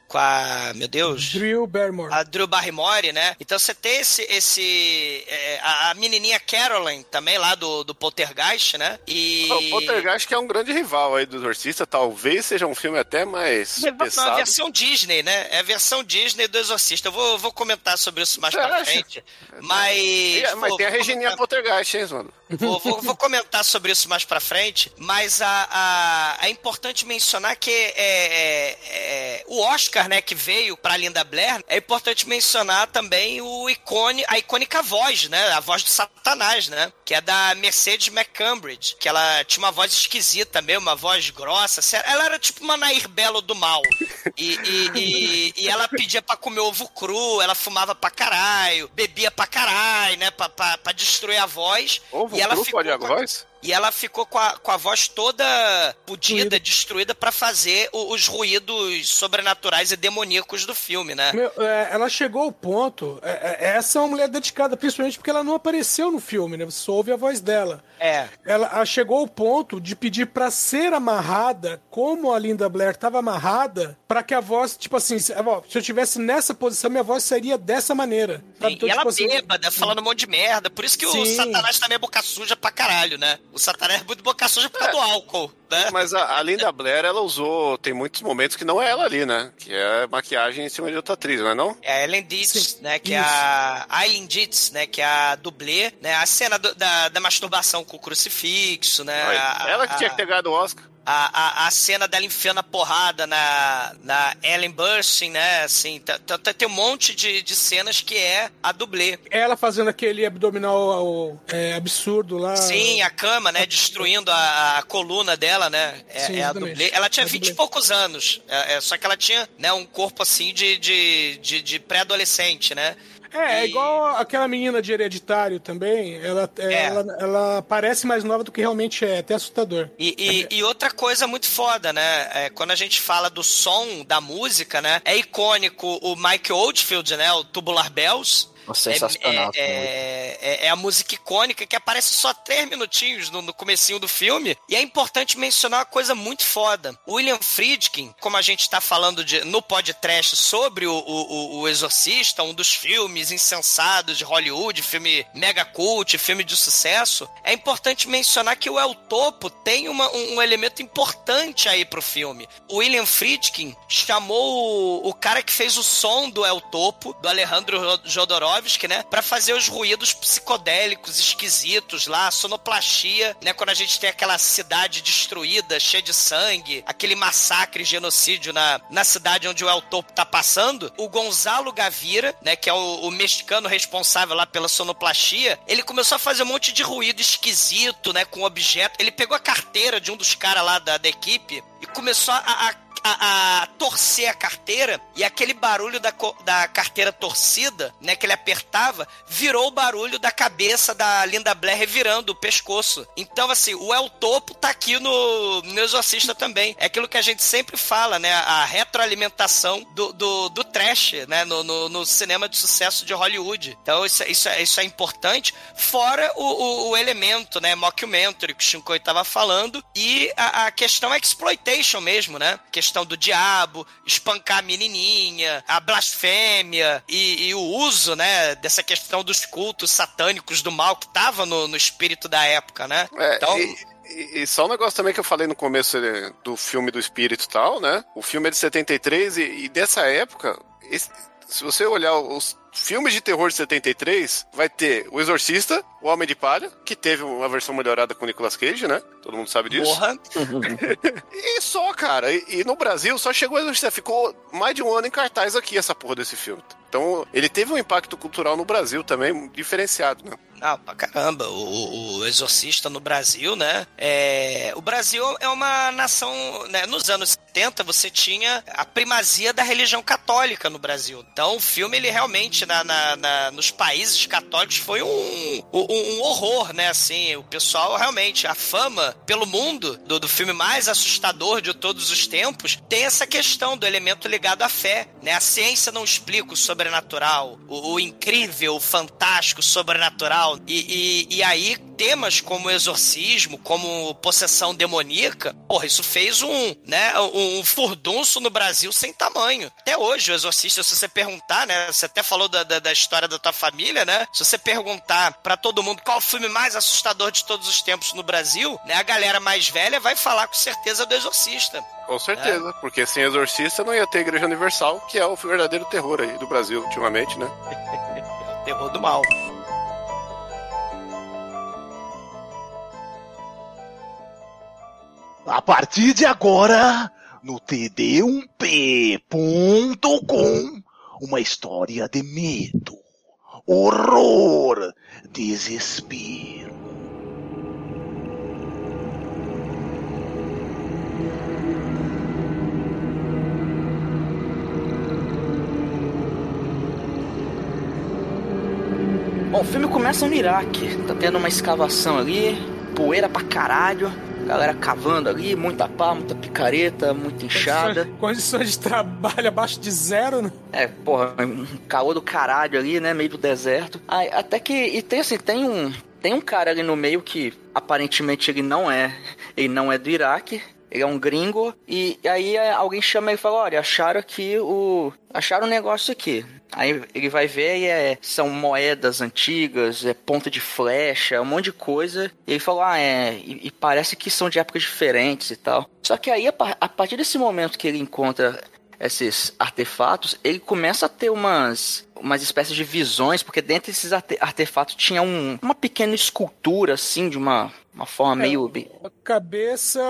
com a, meu Deus, Drew Barrymore. a Drew Barrymore, né? Então você tem esse, esse é, a, a menininha Caroline também lá do, do Poltergeist, né? E O Poltergeist que é um grande rival aí do Exorcista, talvez seja um filme até mais Não, a pesado. versão Disney, né? É a versão Disney do Exorcista. Eu vou, vou comentar sobre isso mais pra frente. Mas. E- mas vou- tem a Regininha comentar- Poltergeist, hein, mano? Vou, vou- vou comentar sobre isso mais pra frente, mas a, a- é importante mencionar que é, é- é- o Oscar, que veio pra Linda Blair, é importante mencionar também o icone, a icônica voz, né, a voz do Satanás, né, que é da Mercedes McCambridge, que ela tinha uma voz esquisita mesmo, uma voz grossa, ela era tipo uma Nair Belo do mal, e, e- e- e ela pedia pra comer ovo cru, ela fumava pra caralho, bebia pra caralho, né, pra, pra, pra destruir a voz, Ovo e ela cru ficou pode a- voz? E ela ficou com a, com a voz toda podida, destruída pra fazer o- os ruídos sobrenaturais e demoníacos do filme, né? Meu, é, ela chegou ao ponto. é, é, essa é uma mulher dedicada, principalmente porque ela não apareceu no filme, né? Você só ouve a voz dela. É. Ela chegou ao ponto de pedir pra ser amarrada, como a Linda Blair estava amarrada, pra que a voz, tipo assim, se, eu tivesse nessa posição, minha voz seria dessa maneira. E Então, ela tipo assim, bêbada, falando um monte de merda. Por isso que o Sim. Satanás também é boca suja pra caralho, né? O Satanás é muito boca suja por causa do álcool, né? Mas a, a Linda Blair, ela usou. Tem muitos momentos que não é ela ali, né? Que é maquiagem em cima de outra atriz, não é não? É a Ellen Dietz, Sim, né? Que é isso. a Eileen Dietz, né? Que é a dublê, né? A cena do- da, da masturbação com o crucifixo, né? a- ela que a- tinha que ter ganhado o Oscar. a, a, a cena dela enfiando a porrada na, na Ellen Burstyn, né? Assim, tá- tá- tá- tem um monte de, de cenas que é a dublê. Ela fazendo aquele abdominal é, absurdo lá. Sim, a cama, né? Destruindo a, a coluna dela, né? É, Sim, é a dublê. Ela tinha É 20 e poucos anos. É, é, só que ela tinha né, um corpo assim de, de, de, de pré-adolescente, né? É, é igual aquela menina de hereditário também. Ela, é, É. ela, ela parece mais nova do que realmente é, até assustador. E, e- e outra coisa muito foda, né? É, quando a gente fala do som, da música, né? É icônico o Mike Oldfield, né? O Tubular Bells. Sensacional. É, é- é- é a música icônica que aparece só três minutinhos no, no comecinho do filme. E é importante mencionar uma coisa muito foda. William Friedkin, como a gente tá falando de, no podcast sobre o, o, o Exorcista, um dos filmes insensados de Hollywood, filme mega cult, filme de sucesso, é importante mencionar que o El Topo tem uma- um, um elemento importante aí pro filme. O William Friedkin chamou o, o cara que fez o som do El Topo, do Alejandro Ro- Jodorowsky, né? Pra fazer os ruídos psicodélicos, esquisitos lá, sonoplastia, né? Quando a gente tem aquela cidade destruída, cheia de sangue, aquele massacre, genocídio na, na cidade onde o El Topo tá passando, o Gonzalo Gavira, né? Que é o, o mexicano responsável lá pela sonoplastia, ele começou a fazer um monte de ruído esquisito, né? Com objeto. Ele pegou a carteira de um dos caras lá da, da equipe e começou a- a a, a torcer a carteira e aquele barulho da, da carteira torcida, né, que ele apertava, virou o barulho da cabeça da Linda Blair revirando o pescoço. Então, assim, o El Topo tá aqui no, no Exorcista também. É aquilo que a gente sempre fala, né, a retroalimentação do, do, do trash, né, no, no, no cinema de sucesso de Hollywood. Então, isso, é- isso, é, isso é importante. Fora o, o, o elemento, né, mockumentary que o Shinkoi tava falando e a, a questão exploitation mesmo, né? Questão do diabo, espancar a menininha, a blasfêmia e, e o uso, né, dessa questão dos cultos satânicos do mal que tava no, no espírito da época, né? É, então, e, e- e só um negócio também que eu falei no começo eh, do filme do Espírito e tal, né? O filme é de 73 e, e dessa época, esse- se você olhar os filmes de terror de 73, vai ter O Exorcista, O Homem de Palha, que teve uma versão melhorada com o Nicolas Cage, né? Todo mundo sabe disso. Porra. E só, cara. E, e no Brasil só chegou o Exorcista. Ficou mais de um ano em cartaz aqui essa porra desse filme. Então, ele teve um impacto cultural no Brasil também diferenciado, né? Ah, pra caramba. O, o- Exorcista no Brasil, né? É, o Brasil é uma nação. Né? Nos anos 70, você tinha a primazia da religião católica no Brasil. Então, o filme, ele realmente, na, na- na- nos países católicos, foi um, um, um horror, né? Assim, o pessoal, realmente, a fama pelo mundo do, do filme mais assustador de todos os tempos tem essa questão do elemento ligado à fé, né? A ciência não explica o sobrenatural, o, o incrível, o fantástico, o sobrenatural. E, e, e aí, temas como exorcismo, como possessão demoníaca, porra, isso fez um, né, um, furdunço no Brasil sem tamanho. Até hoje, o exorcista, se você perguntar, né, você até falou da, da, da história da tua família, né, se você perguntar pra todo mundo qual o filme mais assustador de todos os tempos no Brasil, né, a galera mais velha vai falar com certeza do exorcista. Com certeza, porque sem Exorcista não ia ter Igreja Universal, que é o verdadeiro terror aí do Brasil ultimamente, né? É o terror do mal. A partir de agora, no td1p.com, uma história de medo, horror, desespero. Bom, o filme começa no Iraque. Tá tendo uma escavação ali, poeira pra caralho. Galera cavando ali, muita pá, muita picareta, muita enxada. Condições de trabalho abaixo de zero, né? É, porra, um calor do caralho ali, né? Meio do deserto. Aí, até que. E tem assim, tem um. Tem um cara ali no meio que aparentemente ele não é. Ele não é do Iraque. Ele é um gringo. E aí é, alguém chama ele e fala: Olha, acharam aqui o. Acharam um negócio aqui. Aí ele vai ver e é, são moedas antigas, é ponta de flecha, um monte de coisa. E ele falou, ah, é. E, e parece que são de épocas diferentes e tal. Só que aí, a, a partir desse momento que ele encontra esses artefatos, ele começa a ter umas umas espécies de visões, porque dentro desses arte- artefatos tinha um, uma pequena escultura, assim, de uma, uma forma meio... bem- Uma cabeça,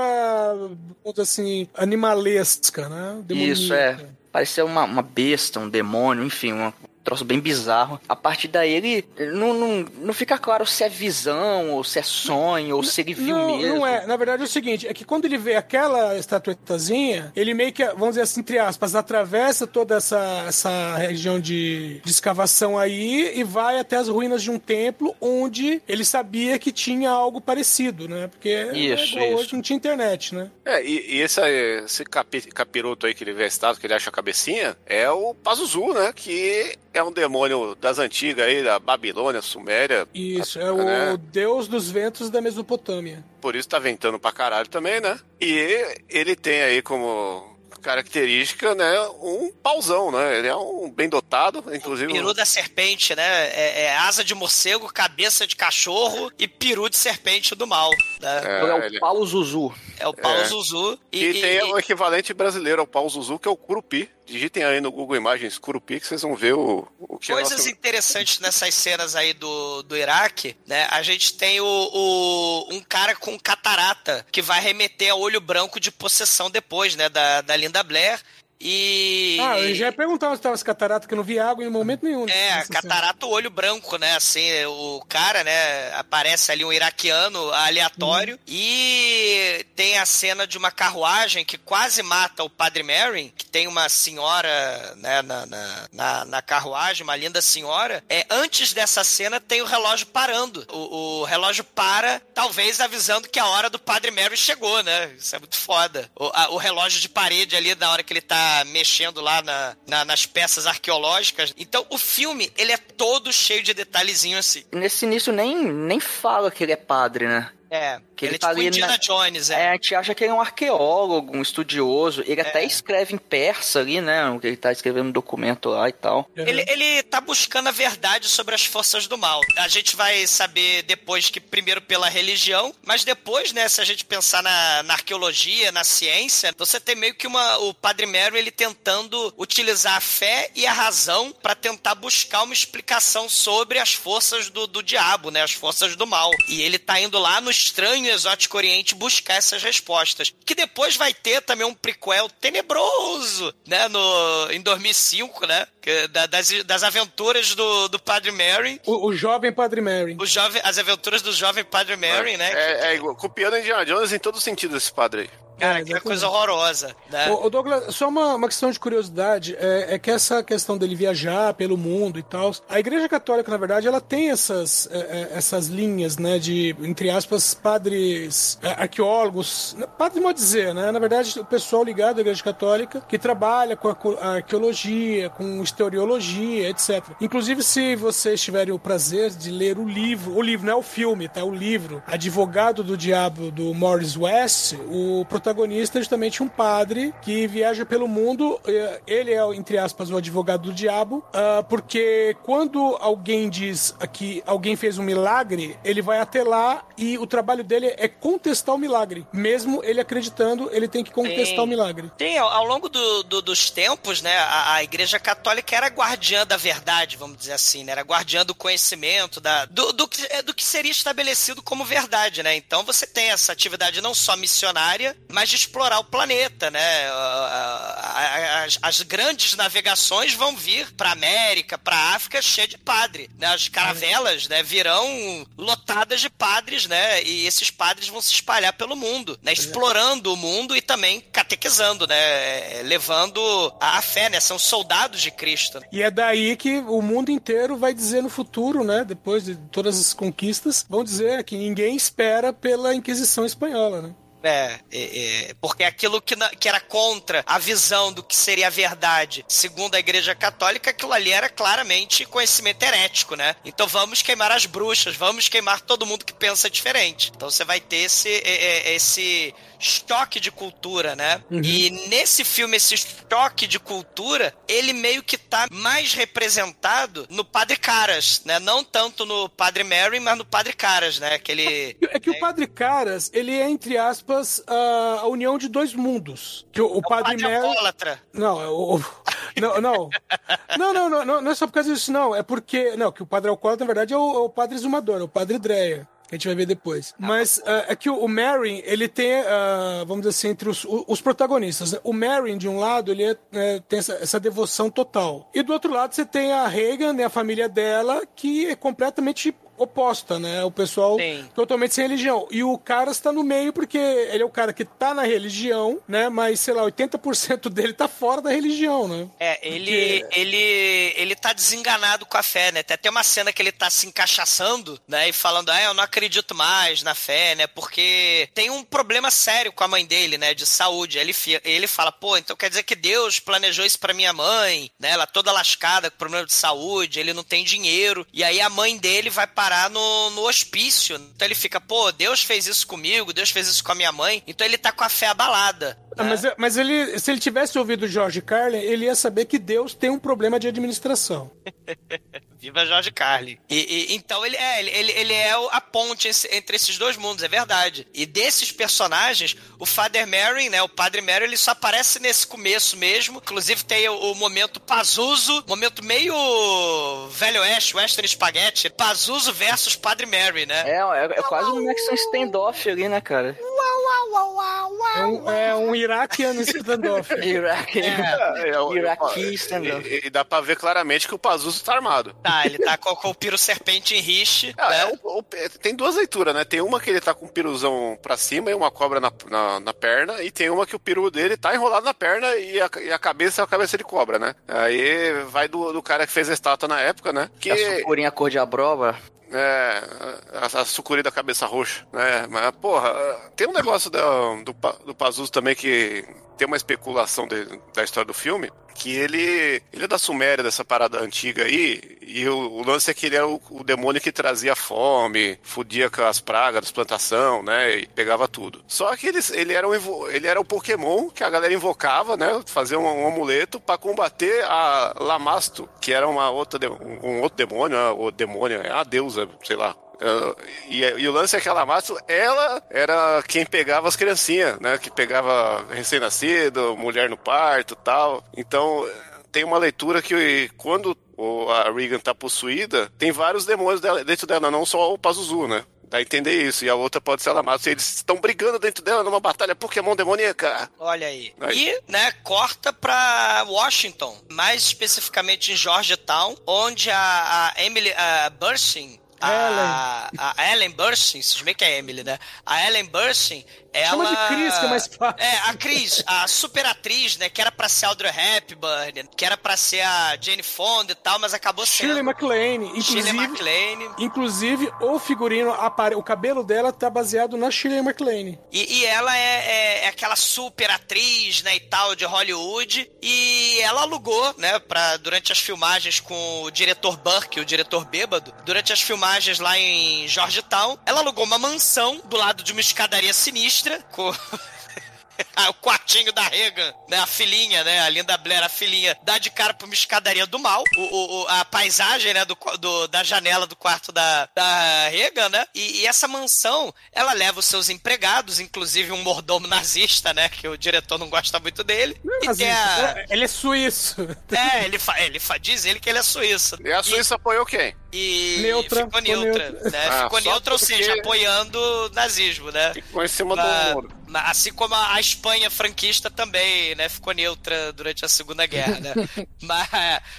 assim, animalesca, né? Isso, é. Parecia uma, uma besta, um demônio, enfim, um troço bem bizarro. A partir daí ele não, não, não fica claro se é visão, ou se é sonho, ou se ele viu não, mesmo. não é. Na verdade é o seguinte, é que quando ele vê aquela estatuetazinha, ele meio que, vamos dizer assim, entre aspas, atravessa toda essa, essa região de, de escavação aí e vai até as ruínas de um templo onde ele sabia que tinha algo parecido, né? Porque Isso, é igual isso. hoje não tinha internet, né? É, e, e esse, esse capi- capiroto aí que ele vê a estátua, que ele acha a cabecinha, é o Pazuzu, né? Que é um demônio das antigas aí, da Babilônia, Suméria. Isso, é o né? deus dos ventos da Mesopotâmia. Por isso tá ventando pra caralho também, né? E ele tem aí como característica, né, um pauzão, né? Ele é um bem dotado, inclusive. Peru da serpente, né? É, é asa de morcego, cabeça de cachorro e peru de serpente do mal. Né? Então é o ele- Paulo Zuzu. É o Paulo É. Zuzu. E, E, tem e- o equivalente brasileiro ao pau Zuzu, que é o Curupi. Digitem aí no Google Imagens Curupi que vocês vão ver o, o que é Coisas nosso- interessantes nessas cenas aí do, do Iraque, né? A gente tem o, o- um cara com catarata que vai remeter a olho branco de possessão depois, né? Da, da Linda Blair. E. Ah, eu já ia perguntar onde estava essa catarata, que eu não vi água em momento nenhum. É, nessa cena. catarata, o olho branco, né? Assim, o cara, né? Aparece ali um iraquiano aleatório. E tem a cena de uma carruagem que quase mata o Padre Mary, que tem uma senhora, né, na, na, na, na carruagem, uma linda senhora. É, antes dessa cena tem o relógio parando. O, o relógio para, talvez avisando que a hora do Padre Mary chegou, né? Isso é muito foda. O, a- o relógio de parede ali, na hora que ele tá mexendo lá na, na- nas peças arqueológicas. Então, o filme, ele é todo cheio de detalhezinhos assim. Nesse início nem, nem fala que ele é padre, né? É, Que ele, ele é tá tipo ali Indiana na- Jones, É, é. a gente acha que ele é um arqueólogo, um estudioso. Ele até escreve em persa ali, né? o que Ele tá escrevendo um documento lá e tal. Ele, ele tá buscando a verdade sobre as forças do mal. A gente vai saber depois que, primeiro, pela religião, mas depois, né, se a gente pensar na, na arqueologia, na ciência, você tem meio que uma, o Padre Mary, ele tentando utilizar a fé e a razão pra tentar buscar uma explicação sobre as forças do, do diabo, né, as forças do mal. E ele tá indo lá no estranho e exótico oriente buscar essas respostas. Que depois vai ter também um prequel tenebroso, né, no, em 2005, né, das, das aventuras do, do Padre Mary. O, o jovem Padre Mary. O jovem, as aventuras do jovem Padre Mary, né? É, é igual, copiando Indiana Jones em todo sentido esse padre aí. Cara, É, que é coisa horrorosa, né? Ô, Douglas, só uma, uma questão de curiosidade, é, é que essa questão dele viajar pelo mundo e tal, a Igreja Católica, na verdade, ela tem essas, é, é, essas linhas, né, de, entre aspas, padres é, arqueólogos, padre pode dizer, né, na verdade, o pessoal ligado à Igreja Católica que trabalha com a, a arqueologia, com historiologia, etc. Inclusive, se vocês tiverem o prazer de ler o livro, o livro não é o filme, tá, o livro, Advogado do Diabo, do Morris West, o protagonista é justamente um padre que viaja pelo mundo. eh, Ele é, entre aspas, o advogado do diabo, ah, porque quando alguém diz que alguém fez um milagre, ele vai até lá e o trabalho dele é contestar o milagre. Mesmo ele acreditando, ele tem que contestar o milagre. Sim, ao, ao longo do- do- dos tempos, né, a, a Igreja Católica era guardiã da verdade, vamos dizer assim, né, era guardiã do conhecimento, da, do, do, que, é, do que seria estabelecido como verdade, né? Então você tem essa atividade não só missionária, mas de explorar o planeta, né? As, as grandes navegações vão vir para América, para África, cheia de padre, né? As caravelas, né, virão lotadas de padres, né? E esses padres vão se espalhar pelo mundo, né? Explorando o mundo e também catequizando, né? Levando a, a fé, né? São soldados de Cristo. E é daí que o mundo inteiro vai dizer no futuro, né? Depois de todas as conquistas, vão dizer que ninguém espera pela Inquisição Espanhola, né? É, é, é, porque aquilo que, na- que era contra a visão do que seria a verdade, segundo a Igreja Católica, aquilo ali era claramente conhecimento herético, né? Então vamos queimar as bruxas, vamos queimar todo mundo que pensa diferente. Então você vai ter esse, é, é, esse choque de cultura, né? E nesse filme, esse choque de cultura, ele meio que tá mais representado no Padre Caras, né? Não tanto no Padre Mary, mas no Padre Caras, né? Aquele. É que o Padre Caras, ele é, entre aspas, a, união de dois mundos. Que o, o Padre Padre Mary... alcoólatra. Não, é o... não, não. Não, não, não, não, não é só por causa disso, não. É porque... Não, que o Padre Alcoólatra, na verdade, é o, é o Padre Exumador, é o Padre Dreia. Que a gente vai ver depois. Mas ah, é que o, o Merrin, ele tem, ah, vamos dizer assim, entre os, os protagonistas. né? O Merrin, de um lado, ele é, é, tem essa, essa devoção total. E do outro lado, você tem a Reagan, né, a família dela, que é completamente oposta, né? O pessoal Sim. totalmente sem religião. E o cara está no meio porque ele é o cara que tá na religião, né? Mas, sei lá, 80% dele tá fora da religião, né? É, ele, ele, ele tá desenganado com a fé, né? Tem até uma cena que ele tá se encaixaçando, né? E falando, ah, eu não acredito mais na fé, né? Porque tem um problema sério com a mãe dele, né? De saúde. Ele, ele fala, pô, então quer dizer que Deus planejou isso pra minha mãe, né? Ela toda lascada com problema de saúde, ele não tem dinheiro. E aí a mãe dele vai parar no, no hospício. Então ele fica, pô, Deus fez isso comigo, Deus fez isso com a minha mãe. Então ele tá com a fé abalada. Ah, né? mas, mas ele, se ele tivesse ouvido o George Carlin, ele ia saber que Deus tem um problema de administração. Viva Jorge Carlin. E, e- então ele é, ele, ele- é o- a ponte entre esses dois mundos, é verdade. E desses personagens, o Father Mary, né, o Padre Mary, ele só aparece nesse começo mesmo. Inclusive tem o, o momento Pazuzu, momento meio velho oeste, western spaghetti, Pazuzu versus Padre Mary, né? É, é, é quase um Nexon standoff ali, né, cara? É um, é um iraquiano standoff. Iraque. É, é, o- Iraqui e- standoff. E, e dá pra ver claramente que o Pazuzu tá armado. Tá, ele tá com, com o piro serpente em riche, Ah, né? é o- o- tem duas leituras, né? Tem uma que ele tá com o piruzão pra cima e uma cobra na, na, na perna, e tem uma que o peru dele tá enrolado na perna e a, e a cabeça é a cabeça de cobra, né? Aí vai do, do cara que fez a estátua na época, né? Que A sucurinha cor de abroba. É a, a sucuri da cabeça roxa, né? Mas, porra, tem um negócio do, do, do Pazuzu também que tem uma especulação de- da história do filme que ele, ele é da Suméria, dessa parada antiga aí, e o, o lance é que ele era o, o demônio que trazia fome, fudia com as pragas das plantação, né, e pegava tudo. Só que ele, ele, era, um, ele era o Pokémon que a galera invocava, né, fazia um, um amuleto pra combater a Lamasto, que era uma outra, um, um outro demônio, né, o demônio, é a deusa, sei lá, e, e o lance é que a Lamato, ela era quem pegava as criancinhas, né? Que pegava recém-nascido, mulher no parto e tal. Então, tem uma leitura que quando o- a Regan tá possuída, tem vários demônios dela- dentro dela, não só o Pazuzu, né? Dá a entender isso. E a outra pode ser a Lamato. E eles estão brigando dentro dela numa batalha Pokémon demoníaca. Olha aí. Aí. E, né, corta pra Washington, mais especificamente em Georgetown, onde a, a Emily a Burstyn. A, a Ellen Burstyn, vocês veem que é Emily, né? A Ellen Burstyn, ela... Chama de Cris, que é mais fácil. É, a Cris, a super atriz, né? Que era pra ser a Audrey Hepburn, que era pra ser a Jane Fonda e tal, mas acabou sendo... Shirley MacLaine. Shirley Inclusive, MacLaine. inclusive, o figurino, o cabelo dela tá baseado na Shirley MacLaine. E, e ela é, é- é aquela super atriz, né, e tal, de Hollywood. E ela alugou, né, pra, durante as filmagens com o diretor Burke, o diretor bêbado, durante as filmagens lá em Georgetown, ela alugou uma mansão do lado de uma escadaria sinistra, com... Ah, o quartinho da Regan, né? A filhinha, né? A Linda Blair, a filhinha, dá de cara pra uma escadaria do mal. O, o- a paisagem, né? Do, do- da janela do quarto da, da Regan, né? E, e essa mansão, ela leva os seus empregados, inclusive um mordomo nazista, né? Que o diretor não gosta muito dele. e Mas tem a... é- ele é suíço. É, ele, fa... ele fa... diz ele que ele é suíço. E a Suíça apoiou quem? E Neutra, ficou neutra, neutra. né? Ah, ficou neutra, ou seja, apoiando o nazismo, né? Ficou em cima Mas- do muro. Assim como a, Espanha franquista também, né? Ficou neutra durante a Segunda Guerra, né? mas,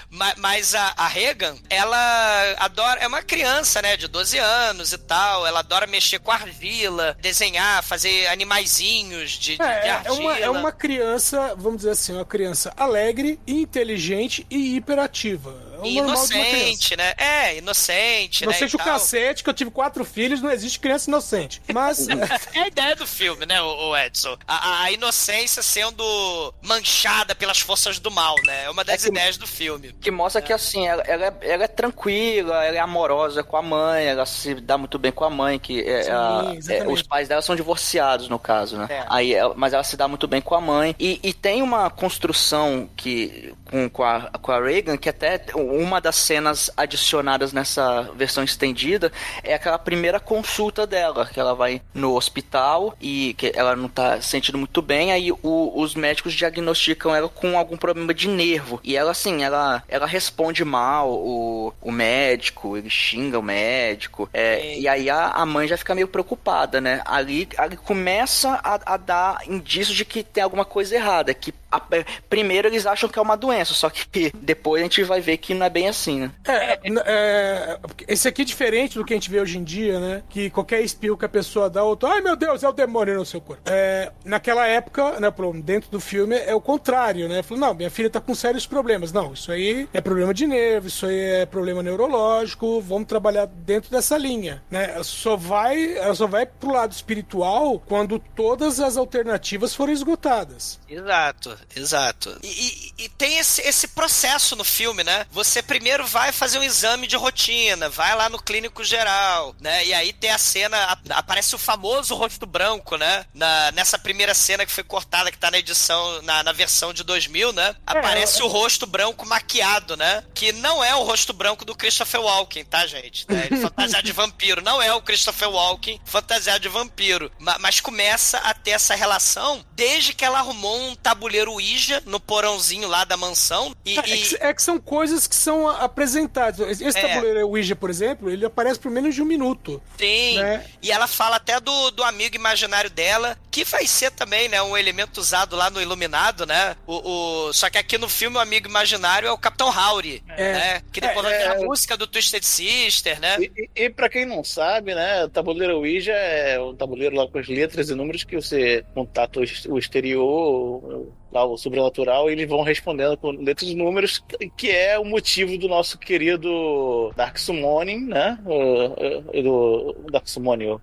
ma- mas a, a Reagan, ela adora... É uma criança, né? De 12 anos e tal. Ela adora mexer com argila, desenhar, fazer animaizinhos de, de, de É, é argila. uma, é uma criança, vamos dizer assim, uma criança alegre, inteligente e hiperativa. É o E normal de uma criança. inocente, né? É, inocente, né? Inocente e o tal. cacete, que eu tive quatro filhos, não existe criança inocente. Mas É a ideia do filme, né, o, Edson? A, a inocência sendo manchada pelas forças do mal, né? É uma das É que- ideias do filme. Que mostra que assim, ela, ela, é, ela é tranquila, ela é amorosa com a mãe, ela se dá muito bem com a mãe, que é, Sim, a- é, os pais dela são divorciados, no caso, né? É. Aí, mas ela se dá muito bem com a mãe. E, e tem uma construção que com, com, a, com a Reagan, que até uma das cenas adicionadas nessa versão estendida é aquela primeira consulta dela, que ela vai no hospital e que ela não tá se sentindo muito bem, aí o- os médicos diagnosticam ela com algum problema de nervo. E ela, assim, ela, ela responde mal o, o médico, ele xinga o médico, é, e aí a, a mãe já fica meio preocupada, né? Ali, ali começa a, a dar indícios de que tem alguma coisa errada, que a- primeiro eles acham que é uma doença, só que depois a gente vai ver que não é bem assim, né? É, é, esse aqui é diferente do que a gente vê hoje em dia, né? Que qualquer espirro que a pessoa dá, outro, ai meu Deus, é o demônio no seu corpo. É, naquela época, né, pro- dentro do filme, é o contrário, né? Falou, não, minha filha tá com sérios problemas. Não, isso aí é problema de nervo, isso aí é problema neurológico, vamos trabalhar dentro dessa linha, né? Ela Só vai, ela só vai pro lado espiritual quando todas as alternativas forem esgotadas. Exato, exato. E, e- e tem esse, esse processo no filme, né? Você primeiro vai fazer um exame de rotina, vai lá no clínico geral, né? E aí tem a cena, aparece o famoso rosto branco, né? Na, nessa primeira cena que foi cortada, que tá na edição, na, na versão de 2000, né? Aparece o rosto branco maquiado, né? Que não é o rosto branco do Christopher Walken, tá, gente? Né? Ele fantasiado de vampiro. Não é o Christopher Walken fantasiado de vampiro. Ma- mas começa a ter essa relação desde que ela arrumou um tabuleiro Ouija no porãozinho lá da mansão. E, É, é que, é que são coisas que são apresentadas. Esse É. tabuleiro Ouija, por exemplo, ele aparece por menos de um minuto. Sim, né? e ela fala até do, do amigo imaginário dela, que vai ser também, né, um elemento usado lá no Iluminado, né? O, o- só que aqui no filme o amigo imaginário é o Capitão Howdy, É. né? Que depois vai É, ter a é. música do Twisted Sister, né? E, e, e pra quem não sabe, né, o tabuleiro Ouija é um tabuleiro lá com as letras e números que você contata o exterior, lá o sobrenatural, e eles vão respondendo com letras e números, que é o motivo do nosso querido Dark Summoning, né? O- do Dark Summoning,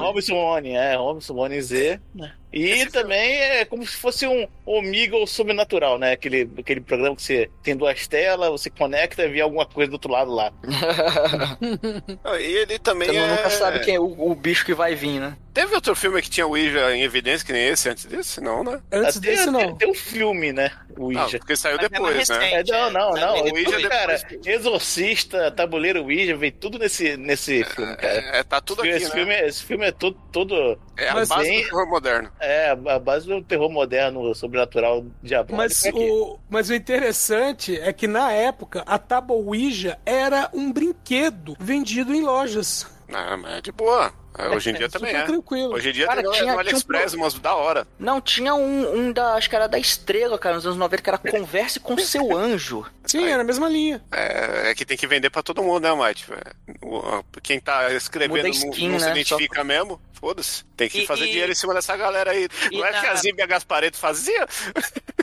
Robinson One, é, Robinson One Z. né? E também é como se fosse um Omegle sobrenatural, né? Aquele, aquele programa que você tem duas telas, você conecta e vê alguma coisa do outro lado lá. Ah, E ele também Você é... nunca sabe quem é o, o bicho que vai vir, né? Teve outro filme que tinha o Ouija em evidência que nem esse antes desse? Não, né? Antes Tem- desse, não. tem um filme, né? O Não, Ouija. porque saiu Mas é depois, né? recente. É, não, não, É, não. saiu O Ouija, depois. cara, Exorcista, Tabuleiro Ouija, veio tudo nesse, nesse filme, cara. É, tá tudo aqui, esse, né? filme, é- esse filme é todo, todo É a base tem- do terror moderno. é, a base do terror moderno, sobrenatural, diabólico. Mas é aqui. o, mas o interessante é que na época a tábua Ouija era um brinquedo vendido em lojas. Ah, mas é de boa. É, Hoje em dia também é. tranquilo. Hoje em dia Cara, tem no, tinha- no tinha um AliExpress umas da hora. Não, tinha um, um da. Acho que era da estrela, cara, nos anos 90, que era Converse com seu anjo. Sim, era a mesma linha. É, é que tem que vender pra todo mundo, né, Mike? É, o- Quem tá escrevendo não, skin, não se né? identifica mesmo. Foda-se. Tem que E- fazer e- dinheiro em cima dessa galera aí. e Não é na- que a Zíbia Gaspareto fazia?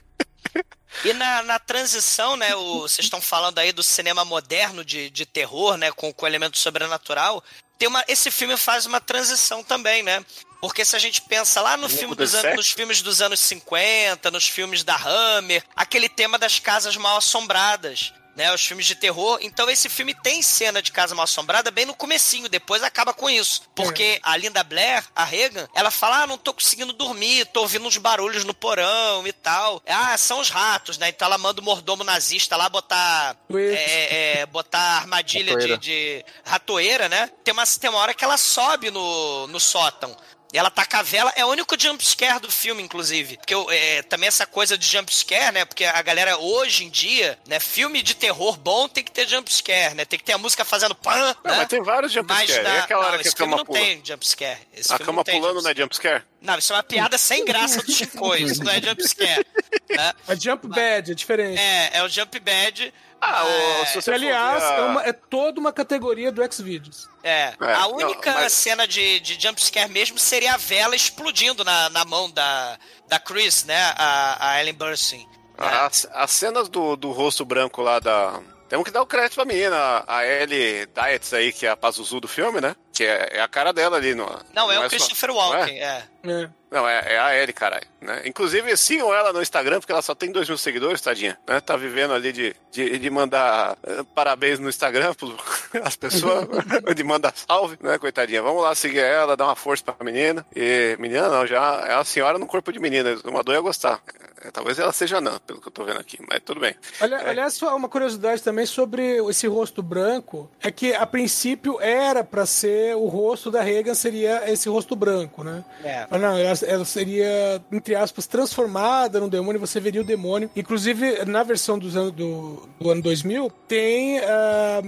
E na, na transição, né, o- vocês estão falando aí do cinema moderno de, de terror, né, com, com elemento sobrenatural. Tem uma, esse filme faz uma transição também, né? Porque se a gente pensa lá no filme dos anos, nos filmes dos anos 50, nos filmes da Hammer, aquele tema das casas mal assombradas, né? Os filmes de terror. Então esse filme tem cena de casa mal assombrada bem no comecinho, depois acaba com isso. Porque a Linda Blair, a Regan, ela fala: "Ah, não tô conseguindo dormir, tô ouvindo uns barulhos no porão e tal". Ah, são os ratos, né? Então ela manda o mordomo nazista lá botar Isso. é, é, botar armadilha de, Ratoeira. de ratoeira, né? Tem uma, tem uma hora que ela sobe no, no sótão. E ela taca a vela, é o único jumpscare do filme, inclusive. Porque é, também essa coisa de jumpscare, né? Porque a galera hoje em dia, né? Filme de terror bom tem que ter jumpscare, né? Tem que ter a música fazendo pan, Não, né? mas tem vários jumpscare. Mas É na- aquela não, hora que a cama não pula. tem jumpscare. Esse A filme cama não tem pulando não jumpscare. é jumpscare? Não, isso é uma piada sem graça do Chico, isso não é jumpscare. né? A Jump Bad é diferente. É, é o jump bad. Ah, o- mas- se Que, você aliás, for ver a- é, uma- é toda uma categoria do Xvideos. É, É, a não, única mas- cena de, de jumpscare mesmo seria a vela explodindo na, na mão da, da Chris, né? A, a Ellen Burstyn. As, as cenas do, do rosto branco lá da. Temos que dar o crédito pra menina, a Ellie Diets aí, que é a Pazuzu do filme, né? Que é, é a cara dela ali. No, Não, é o só- Christopher não é? Walken, é. É. Não, é, é a Ellie, caralho. Né? Inclusive, sigam ela no Instagram, porque ela só tem dois mil seguidores, tadinha. Né? Tá vivendo ali de, de, de mandar eh, parabéns no Instagram as pessoas, de mandar salve, né, coitadinha. Vamos lá seguir ela, dar uma força pra menina. E menina não, já é a senhora no corpo de menina. Uma dor ia gostar. É, talvez ela seja não, pelo que eu tô vendo aqui, mas tudo bem. Ali- Aliás, só uma curiosidade também sobre esse rosto branco é que a princípio era pra ser o rosto da Reagan seria esse rosto branco, né? É. Mas não, ela, ela seria entre aspas transformada num demônio, você veria o demônio. Inclusive na versão dos anos, do, do ano 2000 tem ah,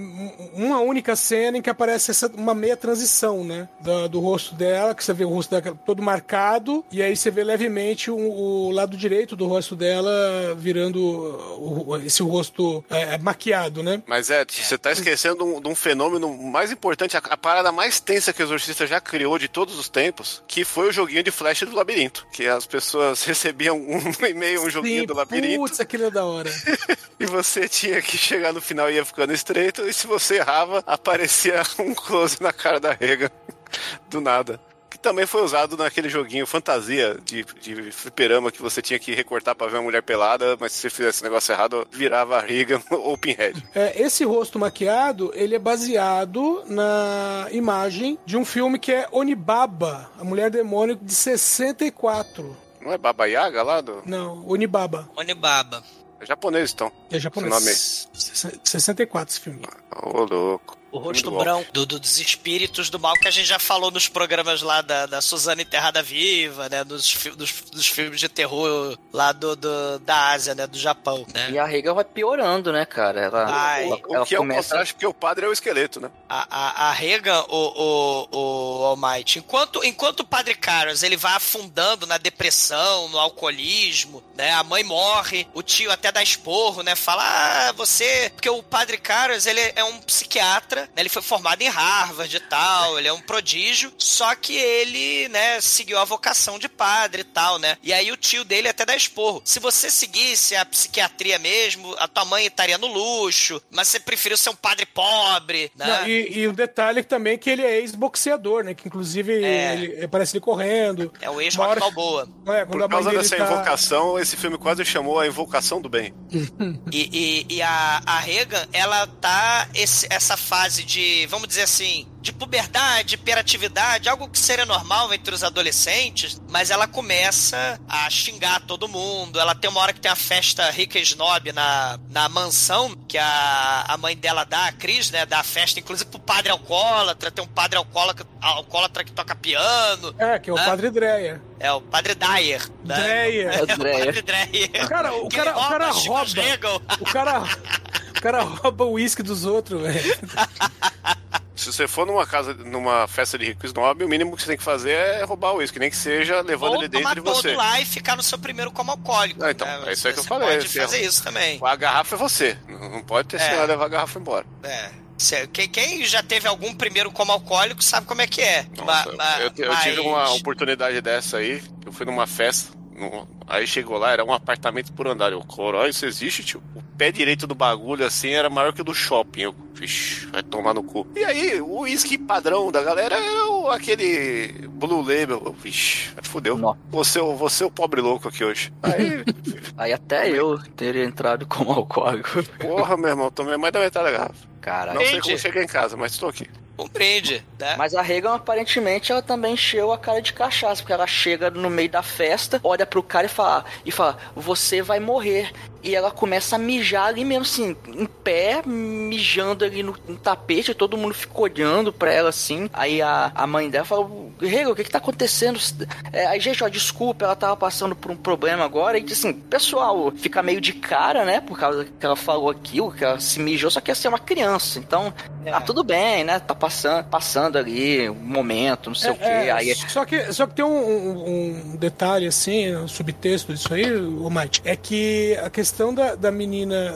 uma única cena em que aparece essa, uma meia transição, né? Da- do rosto dela, que você vê o rosto dela todo marcado e aí você vê levemente o, o lado direito do rosto dela virando esse rosto é, maquiado, né? Mas é, você tá esquecendo um- de um fenômeno mais importante, a, a parada mais tensa que o Exorcista já criou de todos os tempos, que foi o joguinho de flash do labirinto. Que as pessoas recebiam um e-mail, um joguinho Sim, do labirinto, Putz, aquilo é da hora. e você tinha que chegar no final e ia ficando estreito, e se você errava, aparecia um close na cara da rega, do nada. Também foi usado naquele joguinho fantasia de, de fliperama que você tinha que recortar pra ver uma mulher pelada, mas se você fizesse o negócio errado, virava a Regan ou Pinhead. É, esse rosto maquiado, ele é baseado na imagem de um filme que é Onibaba, a Mulher Demônio de 64. Não é Baba Yaga lá do. Não, Onibaba. Onibaba. É japonês, então. É japonês. Esse nome. 64 esse filme. Ô, louco. O rosto branco do- do- dos espíritos do mal que a gente já falou nos programas lá da, da Suzana Enterrada Viva, né? Dos, dos, dos filmes de terror lá do, do- da Ásia, né? Do Japão, né? E a Regan vai piorando, né, cara? Ela, Vai. ela, O ela que é o começa. contraste, porque o padre é o esqueleto, né? A, a, a Regan, o, o, o Almighty, enquanto, enquanto o Padre Carlos ele vai afundando na depressão, no alcoolismo, né? A mãe morre, o tio até dá esporro, né? Fala, ah, você... Porque o Padre Carlos, ele é um psiquiatra né? Ele foi formado em Harvard e tal, ele é um prodígio, só que ele, né, seguiu a vocação de padre e tal, né? E aí o tio dele até dá esporro. Se você seguisse a psiquiatria mesmo, a tua mãe estaria no luxo, mas você preferiu ser um padre pobre, né? Não, e, e o detalhe também é que ele é ex-boxeador, né? Que inclusive É. ele, parece ele correndo. É o ex Uma Rock hora- Balboa. É, Por causa dessa tá- invocação, esse filme quase chamou a invocação do bem. E, e- e a, a Reagan, ela tá esse- essa fase de, vamos dizer assim, de puberdade, hiperatividade, algo que seria normal entre os adolescentes, mas ela começa a xingar todo mundo. Ela tem uma hora que tem uma festa rica e snob na, na mansão, que a, a mãe dela dá, a Cris, né, dá a festa, inclusive pro padre alcoólatra, tem um padre alcoólatra, alcoólatra que toca piano, É, que é o Hã? Padre Dreyer. é o padre Dyer. né? Dreyer. É o É o Dreyer. padre Dreyer. Cara, o cara- o cara rouba. O cara, o cara rouba o uísque dos outros, velho. Se você for numa casa, numa festa de rico snob, o mínimo que você tem que fazer é roubar o uísque, nem que seja levando Ou ele dentro de você. todo lá e ficar no seu primeiro como alcoólico. Ah, então, né? é isso aí que eu Você falei, Pode você- fazer isso também. A garrafa é você. Não pode ter É. sido levar a garrafa embora. É. Quem, já teve algum primeiro como alcoólico sabe como é que é. Nossa, Ma- ma- eu, eu mas- tive uma oportunidade dessa aí. Eu fui numa festa. Aí chegou lá, era um apartamento por andar. Eu, Corói, isso existe, tio? O pé direito do bagulho, assim, era maior que o do shopping. Eu, vixe, vai tomar no cu. E aí, o uísque padrão da galera era o- aquele Blue Label. Eu, fudeu. Nó. Você, é o- você é o pobre louco aqui hoje. Aí, Aí até eu teria entrado como alcoólico. porra, meu irmão, tomei mais da metade da garrafa. Caralho. Não sei como cheguei em casa, mas estou aqui. Brinde, né? Mas a Regan, aparentemente, ela também encheu a cara de cachaça, porque ela chega no meio da festa, olha pro cara e fala, e fala, você vai morrer. E ela começa a mijar ali mesmo, assim, em pé, mijando ali no, no tapete, todo mundo fica olhando pra ela assim. Aí a, a mãe dela fala, Regan, o que que tá acontecendo? É, aí, gente, ó, desculpa, ela tava passando por um problema agora. E assim, pessoal fica meio de cara, né? Por causa que ela falou aquilo, que ela se mijou, só que ia ser uma criança. Então, É. ah, tudo bem, né? Tá passando, passando ali um momento, não sei o quê. É, é, Aí só, que, só que tem um, um- detalhe, assim, um subtexto disso aí, o Mike, é que a questão da, da menina,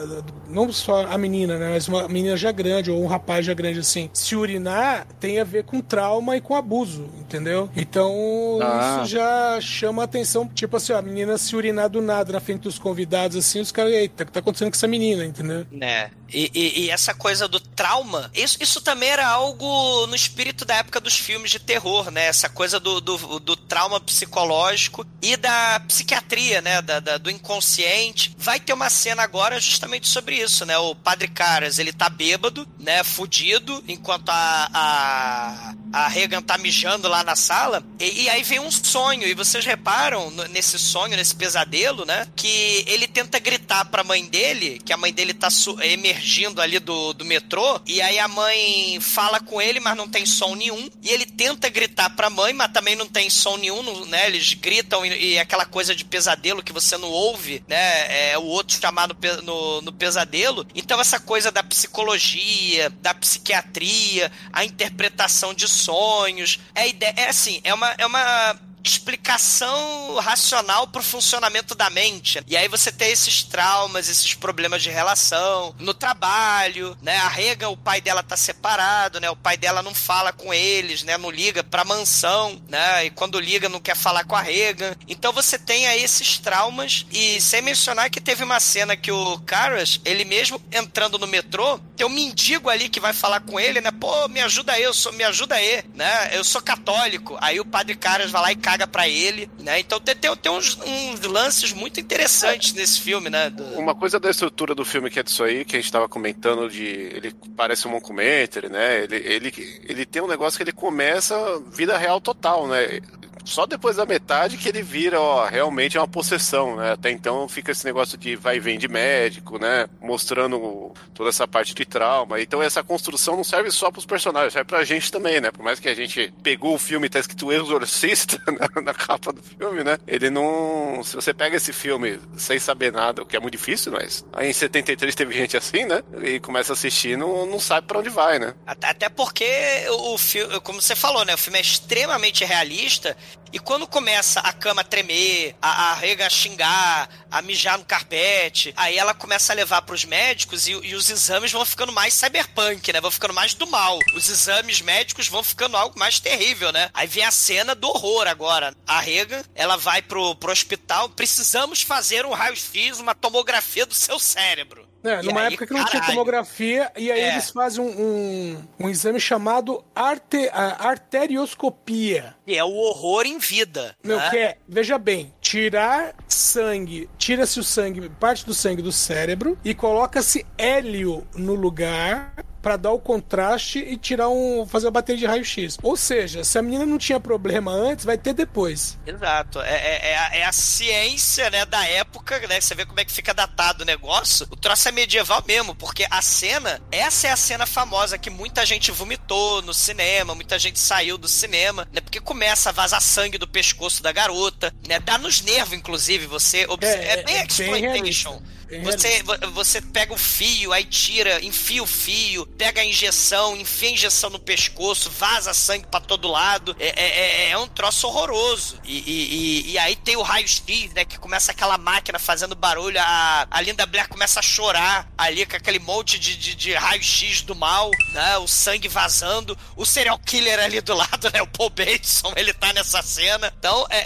não só a menina, né, mas uma menina já grande, ou um rapaz já grande, assim, se urinar tem a ver com trauma e com abuso, entendeu? Então, Ah. isso já chama a atenção, tipo assim, ó, a menina se urinar do nada na frente dos convidados, assim, os caras, eita, o que tá acontecendo com essa menina, entendeu? né? E, e- e essa coisa do trauma, isso, isso também era algo no espírito da época dos filmes de terror, né? Essa coisa do, do, do trauma psicológico e da psiquiatria, né? Da, da- do inconsciente. Vai ter uma cena agora justamente sobre isso, né? O Padre Caras, ele tá bêbado, né? Fudido, enquanto a, a, a Regan tá mijando lá na sala. E, e aí vem um sonho, e vocês reparam nesse sonho, nesse pesadelo, né? Que ele tenta gritar pra mãe dele, que a mãe dele tá emergindo ali do, do metrô, e aí a mãe fala com ele, mas não tem som nenhum, e ele tenta gritar pra mãe, mas também não tem som nenhum, né? Eles gritam e, e é aquela coisa de pesadelo que você não ouve, né? É o outro chamado pe- no, no pesadelo. Então essa coisa da psicologia, da psiquiatria, a interpretação de sonhos, é, ide- é assim, é uma, é uma explicação racional pro funcionamento da mente. E aí você tem esses traumas, esses problemas de relação, no trabalho, né? A Regan, o pai dela tá separado, né? O pai dela não fala com eles, né? Não liga pra mansão, né? E quando liga não quer falar com a Regan. Então você tem aí esses traumas e sem mencionar que teve uma cena que o Karas, ele mesmo entrando no metrô, tem um mendigo ali que vai falar com ele, né? Pô, me ajuda aí, eu sou, me ajuda aí, né? Eu sou católico. Aí o padre Caras vai lá e pra ele, né? Então tem, tem, tem uns, uns lances muito interessantes nesse filme, né? Do- Uma coisa da estrutura do filme que é disso aí, que a gente tava comentando de. Ele parece um mockumentary, né? Ele, ele, ele tem um negócio que ele começa vida real total, né? Só depois da metade que ele vira, ó, realmente é uma possessão, né? Até então fica esse negócio de vai e vem de médico, né? Mostrando toda essa parte de trauma. Então essa construção não serve só pros personagens, serve pra gente também, né? Por mais que a gente pegou o filme e tá escrito Exorcista na, na capa do filme, né? Ele não. Se você pega esse filme sem saber nada, o que é muito difícil, mas aí em 73 teve gente assim, né? E começa a assistir não, não sabe pra onde vai, né? Até porque o filme, como você falou, né? O filme é extremamente realista E quando começa a cama a tremer, a, a rega a xingar, a mijar no carpete, aí ela começa a levar pros médicos e, e os exames vão ficando mais cyberpunk, né? Vão ficando mais do mal. Os exames médicos vão ficando algo mais terrível, né? Aí vem a cena do horror agora. A Regan, ela vai pro, pro hospital, precisamos fazer um raio-x, uma tomografia do seu cérebro. É, numa aí, época que não tinha caralho. tomografia, e aí É. eles fazem um, um, um exame chamado arte, arterioscopia. E é o horror em vida. Meu, né? que é, veja bem, tirar sangue, tira-se o sangue, parte do sangue do cérebro e coloca-se hélio no lugar pra dar o contraste e tirar um, fazer a bateria de raio-x. Ou seja, se a menina não tinha problema antes, vai ter depois. Exato. É, é- é a, é a ciência, né, da época, né? Você vê como é que fica datado o negócio. O troço é medieval mesmo, porque a cena, essa é a cena famosa que muita gente vomitou no cinema, muita gente saiu do cinema, né? Porque começa a vazar sangue do pescoço da garota, né? Dá nos nervos, inclusive, você. obs- É, É, bem é exploitation. Bem Você, vo- você pega o fio, aí tira, enfia o fio, pega a injeção, enfia a injeção no pescoço, vaza sangue pra todo lado. É, é- é- é um troço horroroso. E, e- e- e aí tem o raio-x, né? Que começa aquela máquina fazendo barulho. A, a Linda Blair começa a chorar ali com aquele monte de, de, de raio-x do mal, né? O sangue vazando. O serial killer ali do lado, né? O Paul Bateson, ele tá nessa cena. Então é,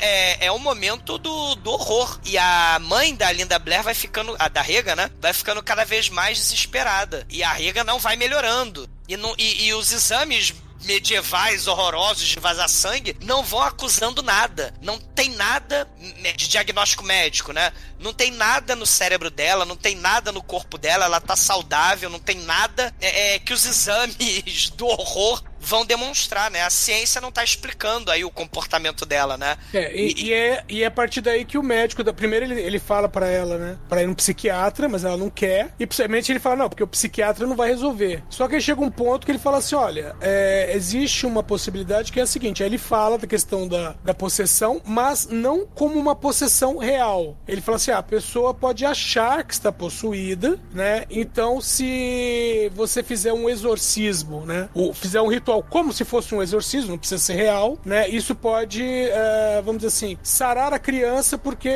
é, é um momento do, do horror. E a mãe da Linda Blair vai ficando, a da Rega, né? Vai ficando cada vez mais desesperada. E a Rega não vai melhorando. E, não, e, e os exames medievais horrorosos de vazar sangue não vão acusando nada. Não tem nada de diagnóstico médico, né? Não tem nada no cérebro dela, não tem nada no corpo dela, ela tá saudável, não tem nada é, é, que os exames do horror vão demonstrar, né? A ciência não tá explicando aí o comportamento dela, né? É, e, e é, e é a partir daí que o médico, da, primeiro ele, ele fala pra ela, né, pra ir num psiquiatra, mas ela não quer, e principalmente ele fala, não, porque o psiquiatra não vai resolver. Só que aí chega um ponto que ele fala assim, olha, é, existe uma possibilidade que é a seguinte, aí ele fala da questão da, da possessão, mas não como uma possessão real. Ele fala assim, ah, a pessoa pode achar que está possuída, né, então se você fizer um exorcismo, né, ou fizer um ritual como se fosse um exorcismo, não precisa ser real, né, isso pode, é, vamos dizer assim, sarar a criança porque,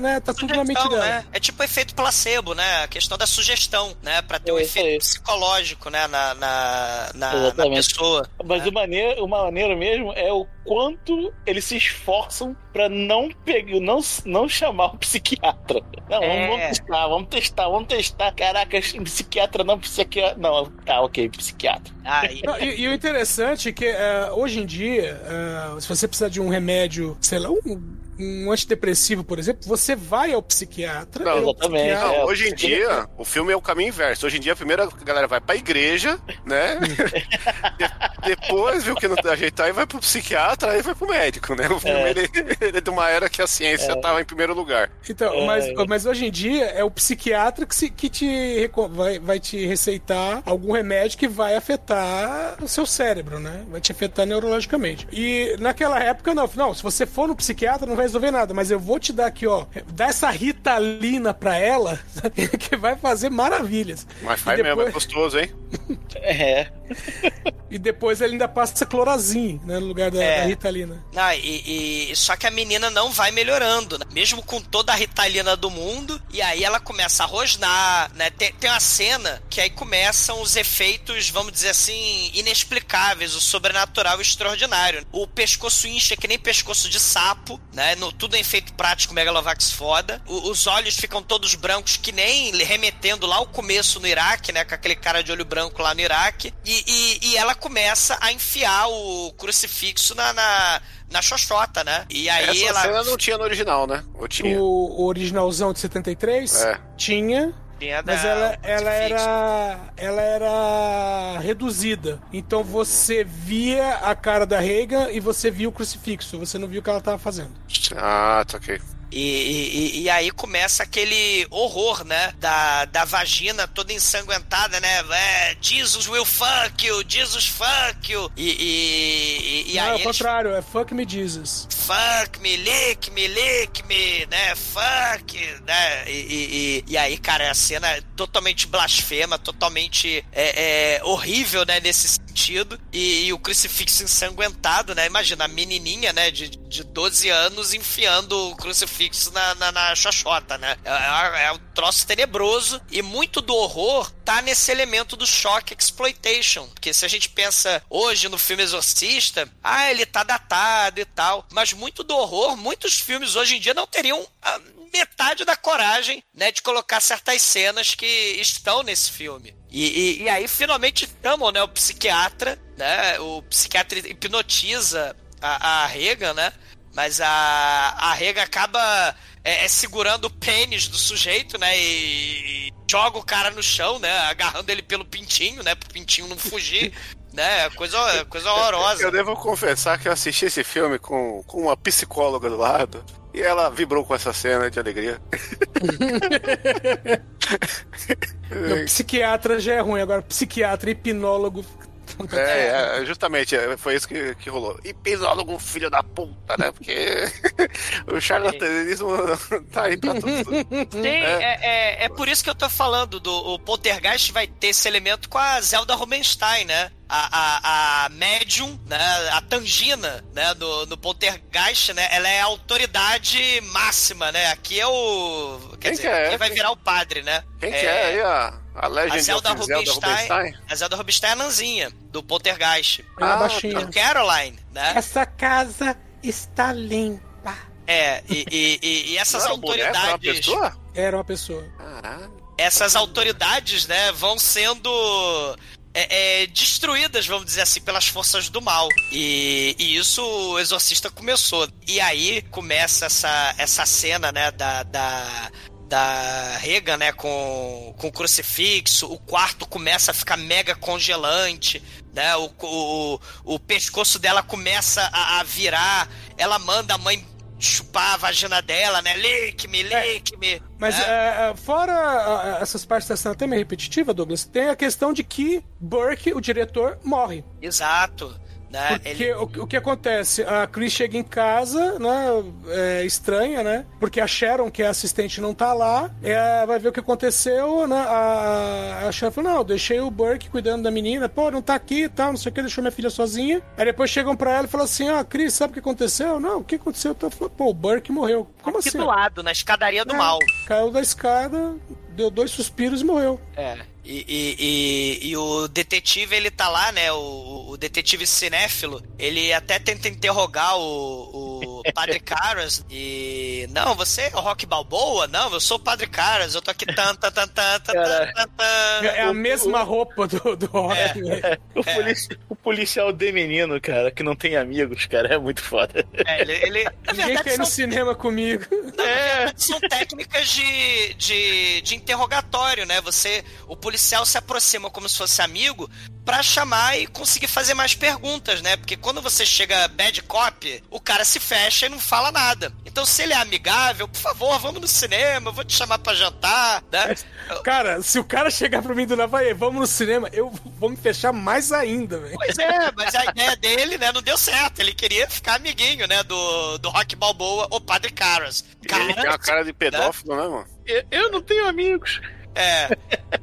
né, tá tudo na mente Sugestão, dela. né? É tipo efeito placebo, né? A questão da sugestão, né? Pra ter um É isso efeito aí. psicológico, né? Na, na, na, na pessoa. Mas né? o maneiro, o maneiro mesmo é o quanto eles se esforçam pra não pegar, não, não chamar o psiquiatra. Não, É. vamos, testar, vamos testar, vamos testar. Caraca, psiquiatra não, psiquiatra. Não, tá, ok, psiquiatra. Ah, e- Não, e, e o interessante que é, hoje em dia, é, se você precisar de um remédio, sei lá, um, um antidepressivo, por exemplo, você vai ao psiquiatra. Não, e o exatamente, psiquiatra- Não, É, hoje em dia, o filme é o caminho inverso. Hoje em dia, a primeira galera vai pra igreja, né? De- depois viu que não dá jeito, aí vai pro psiquiatra, aí vai pro médico, né? O filme É. ele, ele é de uma era que a ciência tava em primeiro lugar. Então, É. mas, mas hoje em dia é o psiquiatra que, se- que te vai, vai te receitar algum remédio que vai afetar o seu cérebro, né? Vai te afetar neurologicamente. E naquela época, não, não, se você for no psiquiatra, não vai resolver nada, mas eu vou te dar aqui, ó, dá essa ritalina pra ela, que vai fazer maravilhas. Mas faz E mesmo, é depois- gostoso, hein? É. E depois ele ainda passa clorazine, né, no lugar da, É. da ritalina. Não, e, e- só que a menina não vai melhorando, né? mesmo com toda a ritalina do mundo. E aí ela começa a rosnar, né? Tem, tem uma cena que aí começam os efeitos, vamos dizer assim, inexplicáveis, o sobrenatural extraordinário. O pescoço incha que nem pescoço de sapo, né? No, tudo em efeito prático, Megalovax foda. O- os olhos ficam todos brancos, que nem remetendo lá ao começo no Iraque, né? Com aquele cara de olho branco lá no Iraque. E, e- e ela começa a enfiar o crucifixo na, na, na xoxota, né? E aí Essa ela. cena não tinha no original, né? Ou tinha? O, o originalzão de 73 É. tinha, tinha Mas da- ela, ela era ela era reduzida. Então você via a cara da Reagan e você via o crucifixo. Você não viu o que ela tava fazendo. Ah, tá ok. E, e- e aí começa aquele horror, né? Da, da vagina toda ensanguentada, né? É, Jesus will fuck you, Jesus fuck you. E, e, e, e não, é aí o eles contrário, é fuck me Jesus. fuck me, lick me, lick me, né? Fuck, né? E, e, e- e aí, cara, a cena é totalmente blasfema, totalmente é, é, horrível, né? Nesse sentido. E, e o crucifixo ensanguentado, né? Imagina, a menininha, né, de, de 12 anos enfiando o crucifixo na, na, na xoxota, né? É, é- é um troço tenebroso e muito do horror tá nesse elemento do shock exploitation. Porque se a gente pensa hoje no filme Exorcista, ah, ele tá datado e tal, mas muito do horror, muitos filmes hoje em dia não teriam a metade da coragem, né, de colocar certas cenas que estão nesse filme. E, e- e aí finalmente chamam, né, o psiquiatra, né, o psiquiatra hipnotiza a, a Regan, né, mas a, a Regan acaba é, é, segurando o pênis do sujeito, né? E, e joga o cara no chão, né? Agarrando ele pelo pintinho, né? Pro pintinho não fugir. né? Coisa, coisa horrorosa. Eu devo confessar que eu assisti esse filme com, com uma psicóloga do lado e ela vibrou com essa cena de alegria. Meu, psiquiatra já é ruim, agora psiquiatra, hipnólogo. É, é, justamente, é, foi isso que, que rolou. Hipnólogo, filho da puta, né? Porque o charlatanismo tá aí pra tudo. Sim, é, é, é por isso que eu tô falando do o Poltergeist vai ter esse elemento com a Zelda Rubenstein, né? A, a, a médium, né? A Tangina, né? Do, do Poltergeist, né? Ela é a autoridade máxima, né? Aqui é o... Quer Quem dizer, que é? aqui vai virar o padre, né? Quem que é aí a, a A Legend Zelda of Zelda Rubinstein, Rubinstein? a Zelda Rubinstein é a Nanzinha, do Poltergeist. Ela Ah, baixinha. A Caroline, né? Essa casa está limpa. É, e, e- e- e essas Não era boneco, era uma autoridades... pessoa? Era uma pessoa. Caralho. essas autoridades, né, vão sendo é, é, destruídas, vamos dizer assim, pelas forças do mal. E, e isso o Exorcista começou. E aí começa essa, essa cena, né, da. da da Regan, né, com, com o crucifixo, o quarto começa a ficar mega congelante, né, o, o, o pescoço dela começa a, a virar, ela manda a mãe chupar a vagina dela, né, lick-me, lick-me. Mas né? é, é, fora essas partes da cena até meio repetitiva, Douglas, tem a questão de que Burke, o diretor, morre. Exato. Né? Porque Ele- o, o que acontece? A Chris chega em casa, né? É, estranha, né? Porque a Sharon, que é a assistente, não tá lá. É, vai ver o que aconteceu, né? A, a Sharon falou: Não, deixei o Burke cuidando da menina. Pô, não tá aqui e tal, não sei o que, deixou minha filha sozinha. Aí depois chegam pra ela e falam assim: Ó, Chris, sabe o que aconteceu? Não, o que aconteceu? Então, falou, Pô, o Burke morreu. Como aqui assim? do lado, na escadaria do É, mal. Caiu da escada, deu dois suspiros e morreu. É. E, e, e- e o detetive, ele tá lá, né? O, o detetive cinéfilo, ele até tenta interrogar o, o Padre Caras e. Não, você é o Rock Balboa? Não, eu sou o Padre Caras, eu tô aqui tan, tan, tan, tan, tan, tan, tan. É a mesma roupa do, do Rock. né? O, polici- o policial de menino, cara, que não tem amigos, cara, é muito foda. É, ele, ele- Ninguém quer ir no cinema comigo. É. São técnicas de, de, de interrogatório, né? Você, o policial se aproxima como se fosse amigo pra chamar e conseguir fazer mais perguntas, né? Porque quando você chega bad cop, o cara se fecha e não fala nada. Então, se ele é amigável, por favor, vamos no cinema, eu vou te chamar pra jantar, né? Cara, se o cara chegar pra mim do nada, vai, vamos no cinema, eu vou me fechar mais ainda, velho. Pois é, mas a ideia dele, né, não deu certo. Ele queria ficar amiguinho, né, do, do Rock Balboa, o Padre Caras. Ele tem uma cara de pedófilo, né, mano? Eu, eu não tenho amigos. É.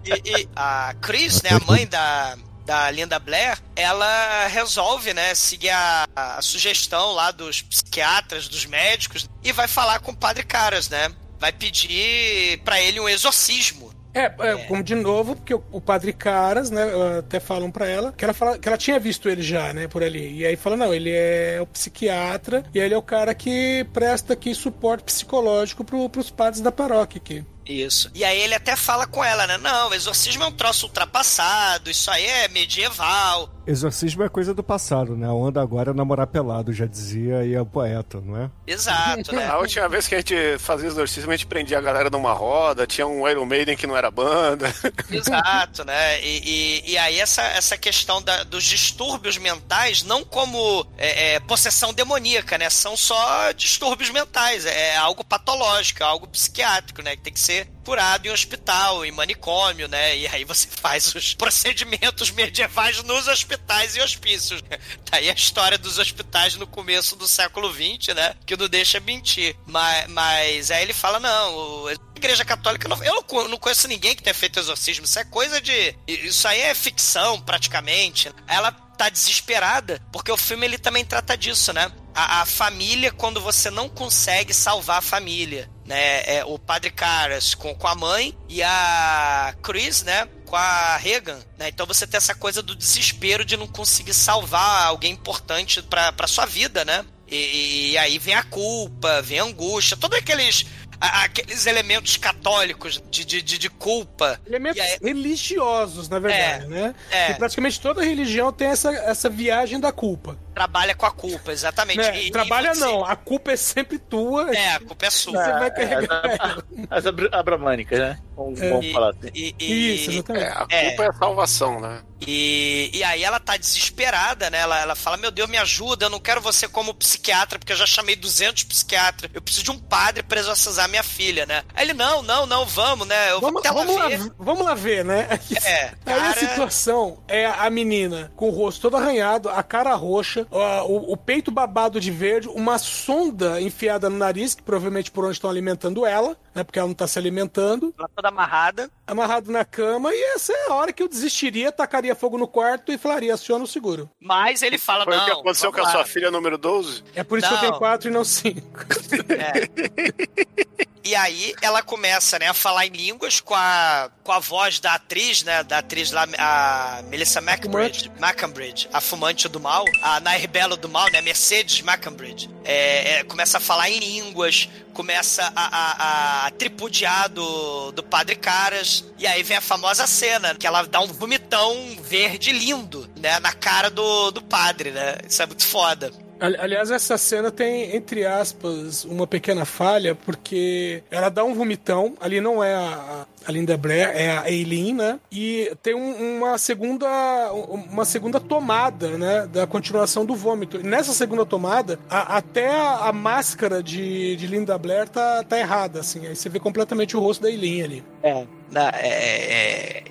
E, e a Chris, né, a mãe da, da Linda Blair, ela resolve, né, seguir a, a sugestão lá dos psiquiatras, dos médicos, e vai falar com o Padre Caras, né? Vai pedir pra ele um exorcismo. É, é, como de novo, porque o, o padre Caras, né, até falam pra ela que ela fala que ela tinha visto ele já, né, por ali. E aí fala, não, ele é o psiquiatra e ele é o cara que presta aqui suporte psicológico pro, pros padres da paróquia aqui. Isso. E aí ele até fala com ela, né? Não, o exorcismo é um troço ultrapassado, isso aí é medieval. Exorcismo é coisa do passado, né? A onda agora é namorar pelado, já dizia aí a poeta, não é? Exato, né? A última vez que a gente fazia exorcismo, a gente prendia a galera numa roda, tinha um Iron Maiden que não era banda. Exato, né? E, e, e aí essa, essa questão da- dos distúrbios mentais, não como é, é, possessão demoníaca, né? São só distúrbios mentais, é algo patológico, é algo psiquiátrico, né? Que tem que ser curado em hospital, em manicômio, né? E aí você faz os procedimentos medievais nos hospitais e hospícios. Daí a história dos hospitais no começo do século XX, né? Que não deixa mentir. Mas, mas aí ele fala, não, a Igreja Católica. Eu não conheço ninguém que tenha feito exorcismo. Isso é coisa de. Isso aí é ficção, praticamente. Ela tá desesperada, porque o filme ele também trata disso, né? A, a família, quando você não consegue salvar a família, né? É o padre Caras com, com a mãe e a Chris, né? Com a Regan, né? Então você tem essa coisa do desespero de não conseguir salvar alguém importante pra, pra sua vida, né? E, e aí vem a culpa, vem a angústia, todos aqueles aqueles elementos católicos de, de, de, de culpa. Elementos aí- religiosos, na verdade, É, né? é. E praticamente toda religião tem essa, essa viagem da culpa. Trabalha com a culpa, exatamente. né? E- e Trabalha você- não, a culpa é sempre tua. É, a culpa é sua. Você vai É, carregar as- ela. As abra- abramânicas, né? Vamos, É. vamos E- falar assim. E, e- Isso, É, exatamente. a É. culpa é a salvação, né? E, e aí ela tá desesperada, né? Ela, ela fala: Meu Deus, me ajuda, eu não quero você como psiquiatra, porque eu já chamei 200 psiquiatras. Eu preciso de um padre pra exorcizar minha filha, né? Aí ele: Não, não, não, vamos, né? Eu vou Vamos, até lá vamos, lá, ver. vamos lá ver, né? É, Aí a cara- situação é a menina com o rosto todo arranhado, a cara roxa, o, o peito babado de verde, uma sonda enfiada no nariz, que provavelmente por onde estão alimentando ela, né? Porque ela não tá se alimentando, Ela toda amarrada. amarrado na cama, e essa é a hora que eu desistiria, tacaria fogo no quarto e falaria, aciona o seguro. Mas ele fala: Foi Não. o que aconteceu com a sua lá." filha número 12? É por isso que eu Não. tenho quatro e não cinco. E aí ela começa, né, a falar em línguas com a, com a voz da atriz, né, da atriz lá, a Melissa McBridge, McCambridge, a fumante do mal, a Nair Belo do mal, né, Mercedes McCambridge. É, é, começa a falar em línguas, começa a, a, a tripudiar do, do Padre Caras, e aí vem a famosa cena, que ela dá um vomitão verde lindo, né, na cara do, do padre, né, isso é muito foda. Ali- Aliás, essa cena tem, entre aspas, uma pequena falha, porque ela dá um vomitão, ali não é a, a Linda Blair, é a Eileen, né? E tem um- uma segunda uma segunda tomada, né? Da continuação do vômito. E nessa segunda tomada, a- até a, a máscara de, de Linda Blair tá, tá errada, assim. Aí você vê completamente o rosto da Eileen ali. É. Na- é, é,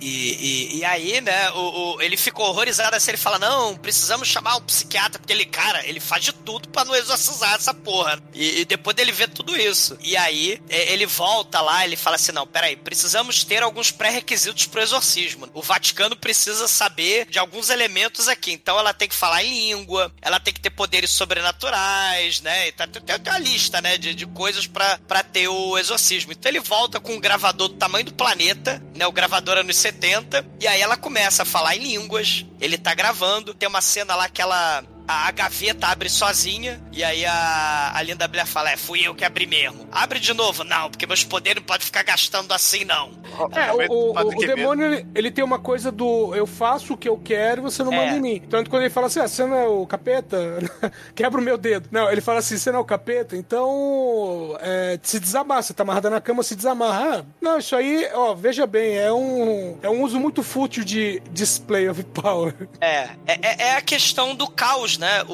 e, e- e aí, né, o, o- ele ficou horrorizado assim, ele fala, não, precisamos chamar um psiquiatra, porque ele, cara, ele faz de tudo pra não exorcizar essa porra. E, e depois dele ver tudo isso. E aí, ele volta lá, ele fala assim, não, peraí, precisamos ter alguns pré-requisitos pro exorcismo. O Vaticano precisa saber de alguns elementos aqui, então ela tem que falar em língua, ela tem que ter poderes sobrenaturais, né, e tá, tem, tem uma lista, né, de, de coisas pra ter o exorcismo. Então ele volta com um gravador do tamanho do planeta, né, o gravador anos 70, e aí ela começa a falar em línguas, ele tá gravando, tem uma cena lá que ela... A a gaveta abre sozinha, e aí a, a Linda Blair fala: É, fui eu que abri mesmo. Abre de novo? Não, porque meus poderes não podem ficar gastando assim, não. É, o, o, o Quevedo, demônio, ele, ele tem uma coisa do eu faço o que eu quero e você não É. manda em mim. Tanto quando ele fala assim, ah, você não é o capeta, quebra o meu dedo. Não, ele fala assim, você não é o capeta, então é, se desamarra, você tá amarrada na cama, se desamarra. Ah, Não, isso aí, ó, veja bem, é um, é um uso muito fútil de display of power. É, é, é- é a questão do caos, né? O,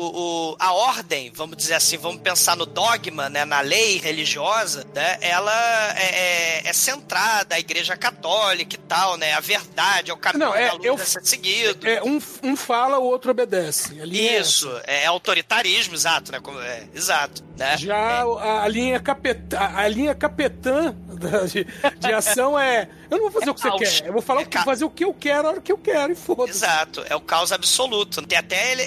o- a ordem, vamos dizer assim, vamos pensar no dogma, né? Na lei religiosa, né? Ela é, é- é centrada, a igreja católica e tal, né? A verdade, é o caminho Não, é- da luz eu- a ser seguido. É, um, um fala, o outro obedece. Ali é Isso, é, é autoritarismo, exato, né? Como- é, exato, né? Já a, a linha capetã, a linha capetã de, de ação é eu não vou fazer É o que você caos. quer, eu vou falar É ca- fazer o que eu quero, a hora que eu quero e foda-se. Exato, é o caos absoluto. Tem até é,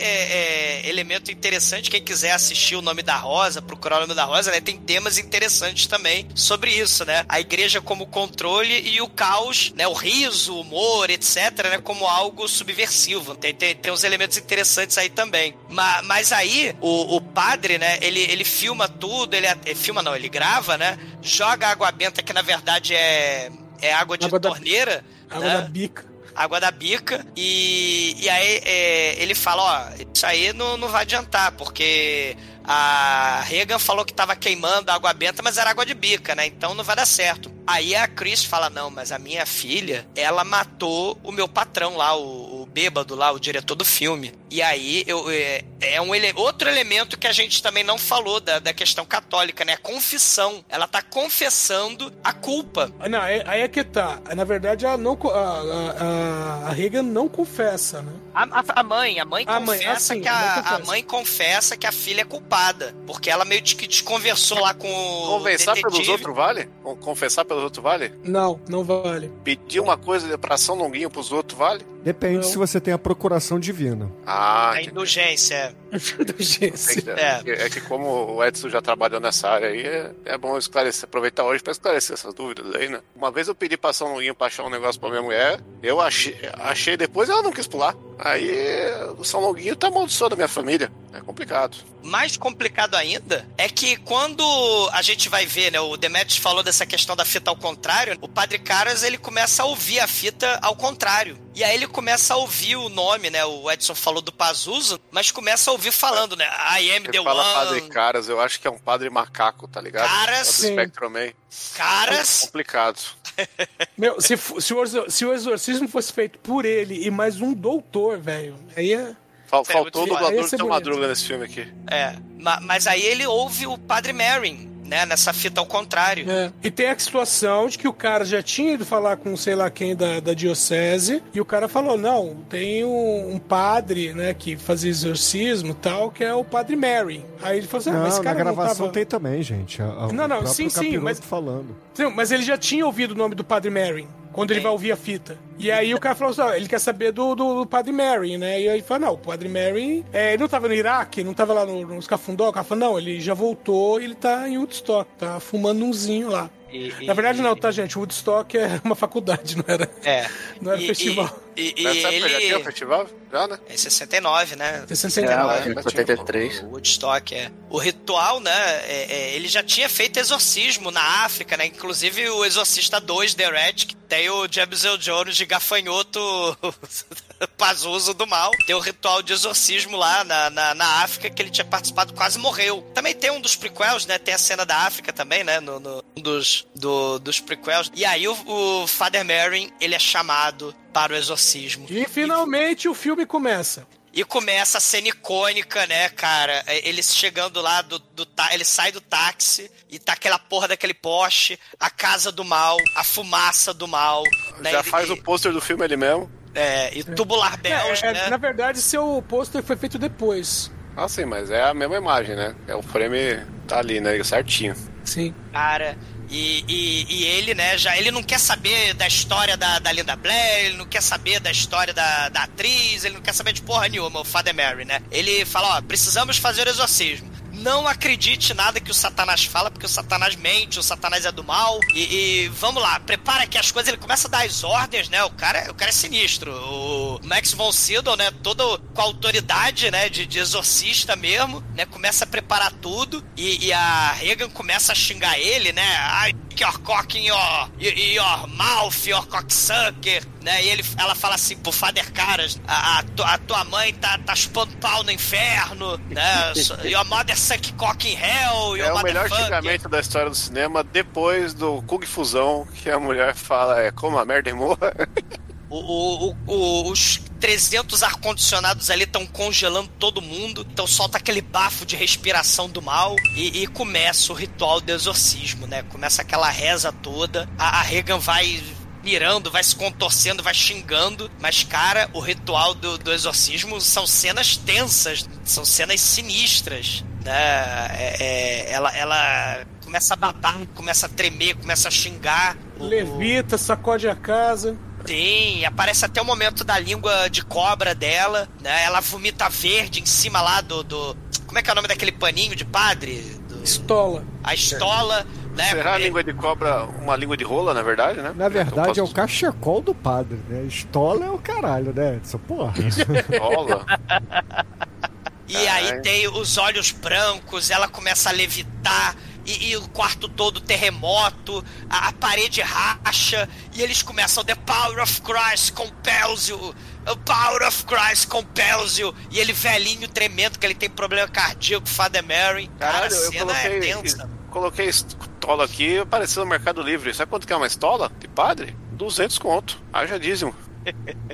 é, elemento interessante, quem quiser assistir o Nome da Rosa, procurar o Nome da Rosa, né? Tem temas interessantes também sobre isso, né? A igreja como controle e o caos, né? O riso, o humor, etc, né? Como algo subversivo. Tem, tem, tem uns elementos interessantes aí também. Ma- Mas, aí, o, o padre, né? Ele, ele filma tudo, ele, ele filma não, ele grava, né? Joga água benta, que na verdade é, é água de Água da- torneira. Água né? da bica. água da bica e, e aí é, ele fala, ó, isso aí não, não vai adiantar, porque a Regan falou que tava queimando a água benta, mas era água de bica, né? Então não vai dar certo. Aí a Chris fala, não, mas a minha filha, ela matou o meu patrão lá, o, o bêbado lá, o diretor do filme. E aí eu, é, é um ele- outro elemento que a gente também não falou da, da questão católica, né? A confissão. Ela tá confessando a culpa. Ah, Não, aí aí é que tá. Na verdade, ela não, a, a, a Reagan não confessa, né? A, a- a mãe, a mãe A mãe, confessa assim, que a mãe a, a confessa. mãe confessa que a filha é culpada. Porque ela meio que desconversou lá com o. Conversar pelos outros vale? Con- Confessar pelos outros vale? Não, não vale. Pedir uma coisa pra São Longuinho pros outros vale? Depende Não. se você tem a procuração divina. Ah, A entendi. indulgência. Gente, É. É. que- é que como o Edson já trabalhou nessa área aí, é, é bom esclarecer, aproveitar hoje pra esclarecer essas dúvidas aí, né? Uma vez eu pedi pra São Longuinho pra achar um negócio pra minha mulher, eu achei, achei depois ela não quis pular. Aí o São Longuinho tá amaldiçoando a minha família. É complicado. mais complicado ainda é que quando a gente vai ver, né, o Demetrius falou dessa questão da fita ao contrário, o Padre Caras ele começa a ouvir a fita ao contrário. E aí ele começa a ouvir o nome, né? O Edson falou do Pazuzu, mas começa a ouvir falando, né? I am the Você fala Padre one. Caras, eu acho que é um padre macaco, tá ligado? Caras. É do. Spectrum Man. Caras. Complicado. Meu, se, se, o se o exorcismo fosse feito por ele e mais um doutor, velho, aí é. Fal- É, faltou o muito dublador do. Madruga nesse filme aqui. É. Ma- Mas aí ele ouve o Padre Merrin, né? Nessa fita ao contrário. é. E tem a situação de que o cara já tinha ido falar com sei lá quem da, da diocese e o cara falou: não, tem um, um padre, né, que fazia exorcismo e tal, que é o Padre Mary. Aí ele falou assim: ah, não, mas esse na cara gravação não tava... tem também, gente. A- a- Não, não, sim, sim, mas- falando. Sim, mas ele já tinha ouvido o nome do Padre Mary. Quando ele Sim. vai ouvir a fita. E aí o cara falou assim: ó, ele quer saber do, do, do Padre Mary, né? E aí ele falou: não, o Padre Mary. É, ele não tava no Iraque, não tava lá no, nos Cafundó. O cara falou: não, ele já voltou e ele tá em Woodstock, tá fumando umzinho lá. E- e- Na verdade, não, tá, gente? Woodstock é uma faculdade, não era, É. não era E- festival. E, e, e Nessa época já tinha o ele. festival? Já, né? É 69, né? Tem É, 69. em 83. O Woodstock, é. O ritual, né? é- é, ele já tinha feito exorcismo na África, né? Inclusive o Exorcista 2, The Red, que tem o James Earl Jones de gafanhoto Pazuzu do mal. Tem o ritual de exorcismo lá na, na, na África que ele tinha participado, quase morreu. Também tem um dos prequels, né? Tem a cena da África também, né? No, no- um dos, do- dos prequels. E aí o, o Father Merrin, ele é chamado para o exorcismo. E finalmente o filme começa. E começa a cena icônica, né, cara? Ele chegando lá do, do tá- ele sai do táxi e tá aquela porra daquele poste, a casa do mal, a fumaça do mal. né? Já Ele- faz o pôster do filme ali mesmo. É, e tubular bells, É, é, né? Na verdade, seu pôster foi feito depois. Ah, sim, mas é a mesma imagem, né? É o frame tá ali, né? Certinho. Sim. Cara, e, e, e ele, né, já ele não quer saber da história da, da Linda Blair, ele não quer saber da história da, da atriz, ele não quer saber de porra nenhuma, o Father Mary, né? Ele fala, ó, precisamos fazer o exorcismo. Não acredite nada que o Satanás fala, porque o Satanás mente, o Satanás é do mal. E, e vamos lá, prepara aqui as coisas. Ele começa a dar as ordens, né? O cara, o cara é sinistro. O Max von Sydow, né? Todo com autoridade, né? De, de exorcista mesmo, né? Começa a preparar tudo. E, e a Regan começa a xingar ele, né? Ai, your cock in your, your mouth, your cocksucker, né? E ele, ela fala assim pro Father Caras, a, a, tu- a tua mãe tá, tá chupando pau no inferno, né? Your mother suck cock in hell, your É o melhor xingamento da história do cinema depois do Kung Fusão, que a mulher fala é como a merda e morra. O, o- o- o- os 300 ar-condicionados ali estão congelando todo mundo, então solta aquele bafo de respiração do mal e, e começa o ritual do exorcismo, né? Começa aquela reza toda, a, a Regan vai mirando, vai se contorcendo, vai xingando, mas cara, o ritual do, do exorcismo são cenas tensas, são cenas sinistras, né? É- é- ela, ela começa a babar, começa a tremer, começa a xingar. Levita, sacode a casa. Sim, aparece até o momento da língua de cobra dela, né? Ela vomita verde em cima lá do. do- como é que é o nome daquele paninho de padre? Do- Estola. a estola, né? Será a É, língua de cobra uma língua de rola, na verdade, né? Na verdade, é o Então, cachecol do padre, né? Estola é o caralho, né? Essa porra. rola. E aí tem os olhos brancos, ela começa a levitar. E, e o quarto todo terremoto, a, a parede racha, e eles começam The Power of Christ compels you, The Power of Christ compels you, e ele velhinho tremendo, que ele tem problema cardíaco, Father Mary. Cara, Caralho, a eu cena é coloquei, tensa. Coloquei estola aqui, apareceu no Mercado Livre. Sabe quanto que é uma estola de padre? 200 conto. Haja dízimo.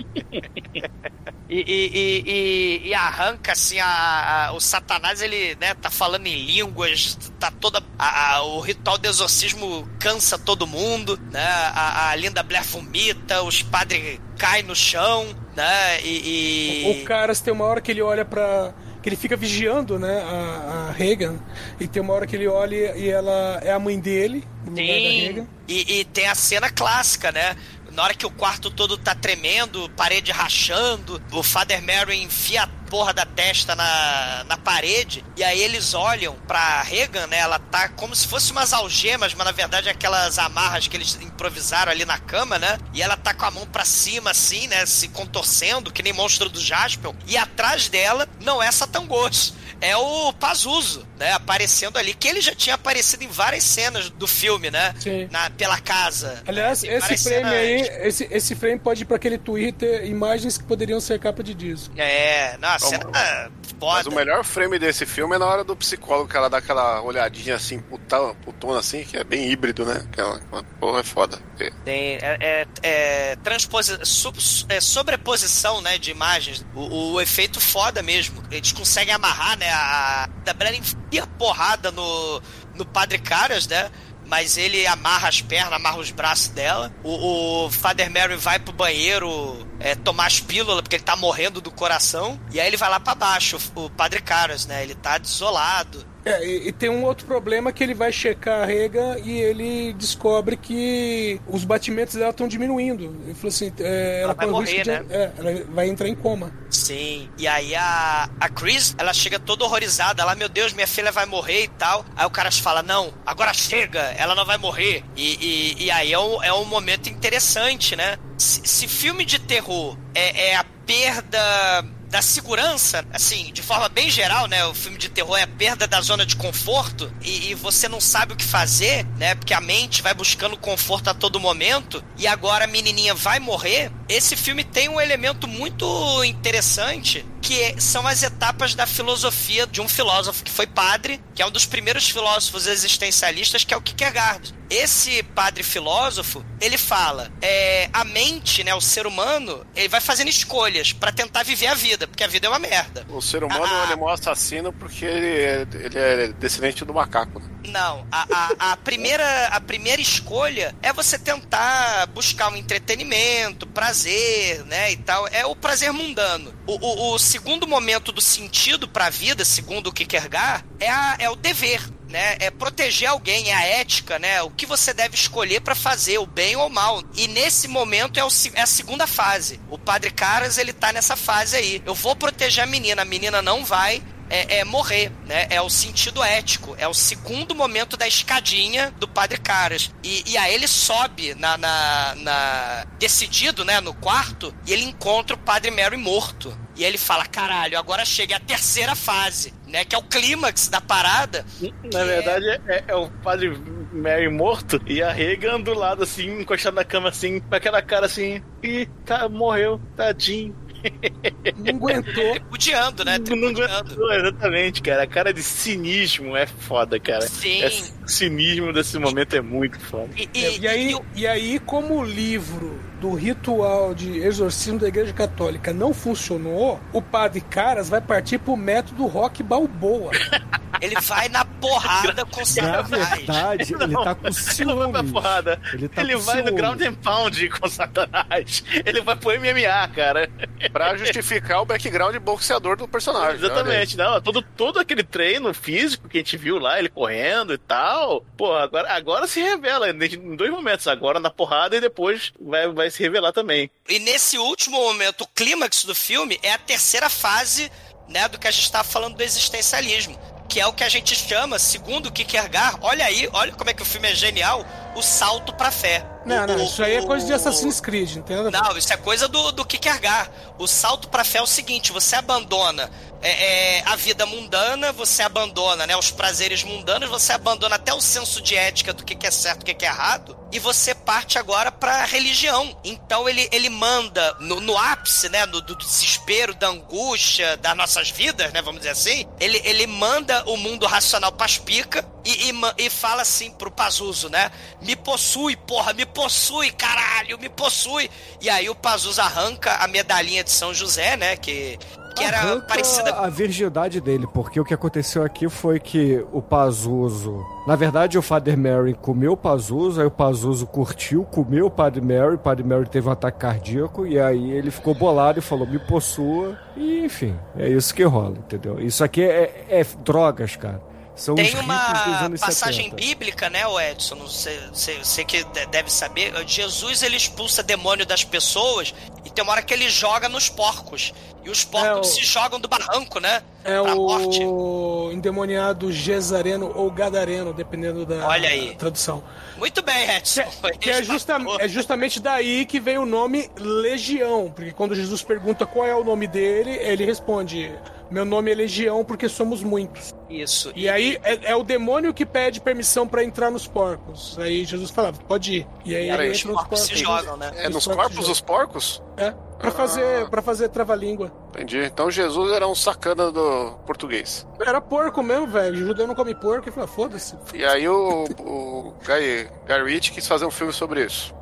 E, e- e- e- e arranca assim a, a- o Satanás, ele né, tá falando em línguas, tá toda. a- a- o ritual do exorcismo cansa todo mundo, né? A, a Linda Blair vomita, os padres caem no chão, né? E. e- O Caras tem uma hora que ele olha pra. Que ele fica vigiando, né, a, a Reagan. E tem uma hora que ele olha e ela é a mãe dele. Reagan. E, e tem a cena clássica, né? Na hora que o quarto todo tá tremendo, parede rachando, o Father Mary enfia a porra da testa na, na parede, e aí eles olham pra Regan, né? Ela tá como se fosse umas algemas, mas na verdade é aquelas amarras que eles improvisaram ali na cama, né? E ela tá com a mão pra cima, assim, né? Se contorcendo, que nem monstro do Jaspion. E atrás dela não é Satangos, é o Pazuzu, né? Aparecendo ali, que ele já tinha aparecido em várias cenas do filme, né? Sim. Na, pela casa. Aliás, Tem esse frame cenas- aí, esse, esse frame pode ir pra aquele Twitter, imagens que poderiam ser capa de disco. É, não, a cena Mas foda. o melhor frame desse filme é na hora do psicólogo, que ela dá aquela olhadinha assim, puta, putona assim, que é bem híbrido, né? Que ela, porra, é foda. É. Tem, é, é, é transposi- sub- é sobreposição, né, de imagens. O, o efeito foda mesmo. Eles conseguem amarrar, né, a... Da Blair enfia porrada no, no Padre Caras, né? Mas ele amarra as pernas, amarra os braços dela. O, o Father Mary vai pro banheiro é, tomar as pílulas, porque ele tá morrendo do coração. E aí ele vai lá pra baixo, o, o Padre Caras, né? Ele tá desolado. É, e, e tem um outro problema que ele vai checar a Reagan e ele descobre que os batimentos dela estão diminuindo. Ele falou assim, é, ela, vai corre o morrer, de- né? é, ela vai entrar em coma. Sim. E aí a, a Chris, ela chega toda horrorizada. Ela, meu Deus, minha filha vai morrer e tal. Aí o cara fala, não, agora chega, ela não vai morrer. E, e, e aí é um, é um momento interessante, né? Se, se filme de terror é, é a perda da segurança, assim, de forma bem geral, né? O filme de terror é a perda da zona de conforto e, e você não sabe o que fazer, né? Porque a mente vai buscando conforto a todo momento e agora a menininha vai morrer. Esse filme tem um elemento muito interessante que são as etapas da filosofia de um filósofo que foi padre, que é um dos primeiros filósofos existencialistas, que é o Kierkegaard. Esse padre filósofo, ele fala, é, a mente, né, o ser humano, ele vai fazendo escolhas pra tentar viver a vida, porque a vida é uma merda. O ser humano Ah. ele é um assassino porque ele é, ele é descendente do macaco. né? Não, a, a, a primeira, a primeira escolha é você tentar buscar um entretenimento, prazer, né, e tal. É o prazer mundano. O, o, o segundo momento do sentido pra vida, segundo o Kierkegaard, é, a, é o dever. Né, é proteger alguém, é a ética, né? O que você deve escolher pra fazer, o bem ou o mal. E nesse momento é, o é a segunda fase. O Padre Caras, ele tá nessa fase aí. Eu vou proteger a menina, a menina não vai é, é morrer, né? É o sentido ético. É o segundo momento da escadinha do Padre Caras. E, e aí ele sobe na, na, na- decidido, né? No quarto e ele encontra o Padre Mary morto. E ele fala: caralho, agora chega a terceira fase, né? Que é o clímax da parada. Na verdade, é, é o padre Mary morto e a Regan do lado, assim, encostado na cama, assim, com aquela cara assim, e tá, morreu, tadinho. Não aguentou. Tripudiando, né? Não, não Tripudiando. aguentou, exatamente, cara. A cara de cinismo é foda, cara. Sim. É, o cinismo desse momento é muito foda. E, E, e- e aí, e e aí, como o livro do ritual de exorcismo da Igreja Católica não funcionou, o padre Caras vai partir pro método rock balboa. ele vai na porrada com Na Satanás. verdade, ele Não, tá com Ele não vai ciúme. porrada. Ele Ele, tá com vai no ciúme. ground and pound com Satanás. Ele vai pro MMA, cara. Pra justificar o background boxeador do personagem. Exatamente, não. Todo, todo aquele treino físico que a gente viu lá, ele correndo e tal. Pô, agora, agora se revela em dois momentos. Agora na porrada e depois vai, vai se revelar também. E nesse último momento, o clímax do filme é a terceira fase, né, do que a gente estava falando do existencialismo, que é o que a gente chama, segundo o Kierkegaard, olha aí, olha como é que o filme é genial, o salto pra fé. Não, O- não, o- isso aí é coisa de Assassin's Creed, entendeu? Não, isso é coisa do, do Kierkegaard. O salto pra fé é o seguinte: você abandona é, é, a vida mundana, você abandona né, os prazeres mundanos, você abandona até o senso de ética do que, que é certo e o que, que é errado, e você parte agora pra religião. Então ele, ele manda, no, no ápice né, no, do desespero, da angústia das nossas vidas, né, vamos dizer assim, ele, ele manda o mundo racional pras pica e, e, e fala assim pro Pazuzu, né? Me possui, porra, me possui, caralho, me possui. E aí o Pazuzu arranca a medalhinha de São José, né? Que, que era Arranca parecida a virgindade dele, porque o que aconteceu aqui foi que o Pazuzu. Na verdade, o Father Mary comeu o Pazuzu, aí o Pazuzu curtiu, comeu o Padre Mary, o Padre Mary teve um ataque cardíaco, e aí ele ficou bolado e falou: me possua. E enfim, é isso que rola, entendeu? Isso aqui é, é drogas, cara. São Tem uma passagem 70. bíblica, né, o Edson? Sei que de- deve saber. Jesus ele expulsa demônio das pessoas e tem uma hora que ele joga nos porcos. E os porcos É, o- se jogam do barranco, né? É pra morte. o endemoniado Gesareno ou Gadareno, dependendo da Olha aí. tradução. Muito bem, Edson. Que é, justa- é justamente daí que vem o nome Legião, porque quando Jesus pergunta qual é o nome dele, ele responde: Meu nome é Legião porque somos muitos. Isso. E aí é, é o demônio que pede permissão pra entrar nos porcos. Aí Jesus fala: Pode ir. E aí Cara, os entra nos porcos porcos. se jogam, né? É Os nos porcos corpos dos porcos? É, pra Ah. fazer, pra fazer trava-língua. Entendi. Então Jesus era um sacana do português. Era porco mesmo, velho. Judeu não come porco. Ele falou: Foda-se. E aí o, o Guy, Guy Ritchie quis fazer um filme sobre isso.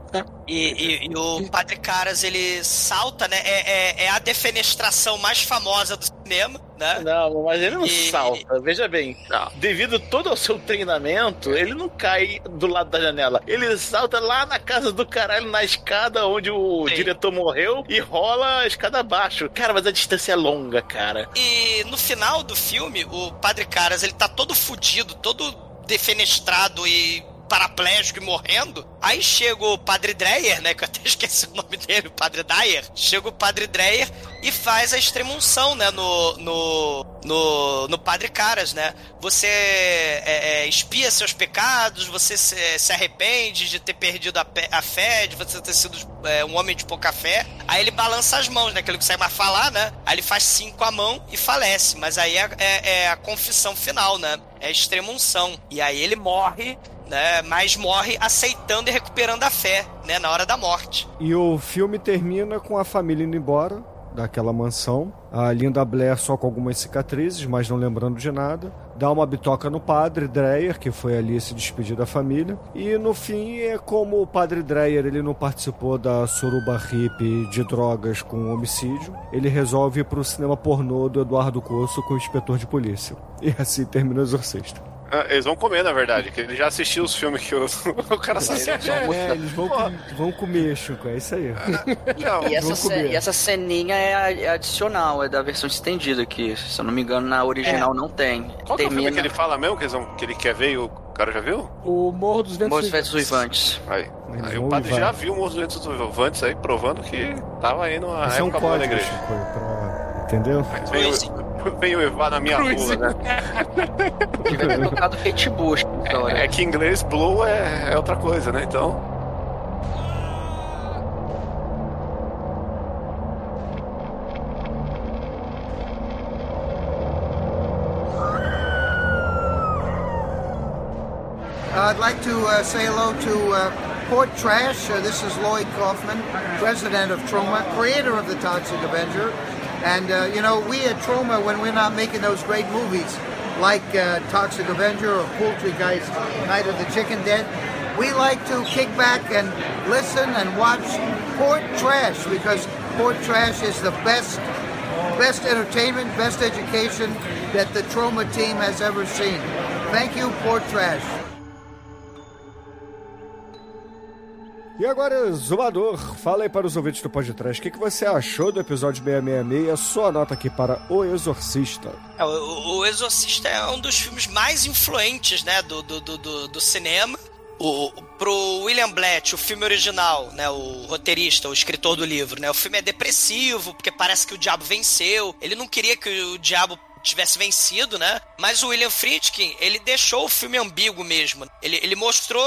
E, e- e o Padre Caras, ele salta, né? É, é- é a defenestração mais famosa do cinema, né? Não, mas ele não E- salta. Veja bem, Não. devido todo ao seu treinamento, ele não cai do lado da janela. Ele salta lá na casa do caralho, na escada onde o Sim. diretor morreu e rola a escada abaixo. Cara, mas a distância é longa, cara. E no final do filme, o Padre Caras, ele tá todo fudido, todo defenestrado e paraplégico e morrendo. Aí chega o Padre Dreyer, né, que eu até esqueci o nome dele, o Padre Dyer. Chega o Padre Dreyer e faz a extremunção, né, no, no, no, no Padre Caras, né. Você é, é, espia seus pecados, você se, se arrepende de ter perdido a, a fé, de você ter sido é, um homem de pouca fé. Aí ele balança as mãos, né, que ele não consegue mais falar, né. Aí ele faz cinco a mão e falece. Mas aí é, é- é a confissão final, né. É extremunção. E aí ele morre né? Mas morre aceitando e recuperando a fé, né? Na hora da morte. E o filme termina com a família indo embora daquela mansão. A Linda Blair só com algumas cicatrizes, mas não lembrando de nada. Dá uma bitoca no padre Dreyer, que foi ali se despedir da família. E no fim é como o padre Dreyer ele não participou da suruba hippie de drogas com homicídio. Ele resolve ir pro cinema pornô do Eduardo Coço com o inspetor de polícia. E assim termina o exorcista. Ah, Eles vão comer, na verdade, que ele já assistiu os filmes que o, o cara assistiu. É, eles vão, com, vão comer, Chico, é isso aí. Não, E essa, ce- e essa ceninha é, é adicional, é da versão estendida, que se eu não me engano na original não tem. qual que é o filme que ele fala mesmo, que, eles vão- que ele quer ver e o cara já viu? O Morro dos Ventos Morros Uivantes. Fetos Uivantes. Aí, Eles aí o padre já viu o Morros dos Ventos Uivantes aí, provando que tava aí numa Isso é um época boa da igreja. Chico, pra... entendeu? Veio, veio uivar na minha Cruise. pula, né? Tiver ter tocado Kate Bush na história. É que em inglês blow é, é outra coisa, né? Então. I'd like to uh, say hello to uh, Port Trash. Uh, this is Lloyd Kaufman, president of Troma, creator of the Toxic Avenger. And, uh, you know, we at Troma, when we're not making those great movies like uh, Toxic Avenger or Poultry Guys Night of the Chicken Dead, we like to kick back and listen and watch Port Trash because Port Trash is the best best entertainment, best education that the Troma team has ever seen. Thank you, Port Trash. E agora, Zumador, fala aí para os ouvintes do podcast, o que, que você achou do episódio 666 e a sua nota aqui para O Exorcista? É, o, o Exorcista é um dos filmes mais influentes, né, do, do, do, do- do cinema. O, pro William Blatt, o filme original, né, o roteirista, o escritor do livro, né, o filme é depressivo, porque parece que o diabo venceu. Ele não queria que o diabo tivesse vencido, né? Mas o William Friedkin, ele deixou o filme ambíguo mesmo. Ele, ele mostrou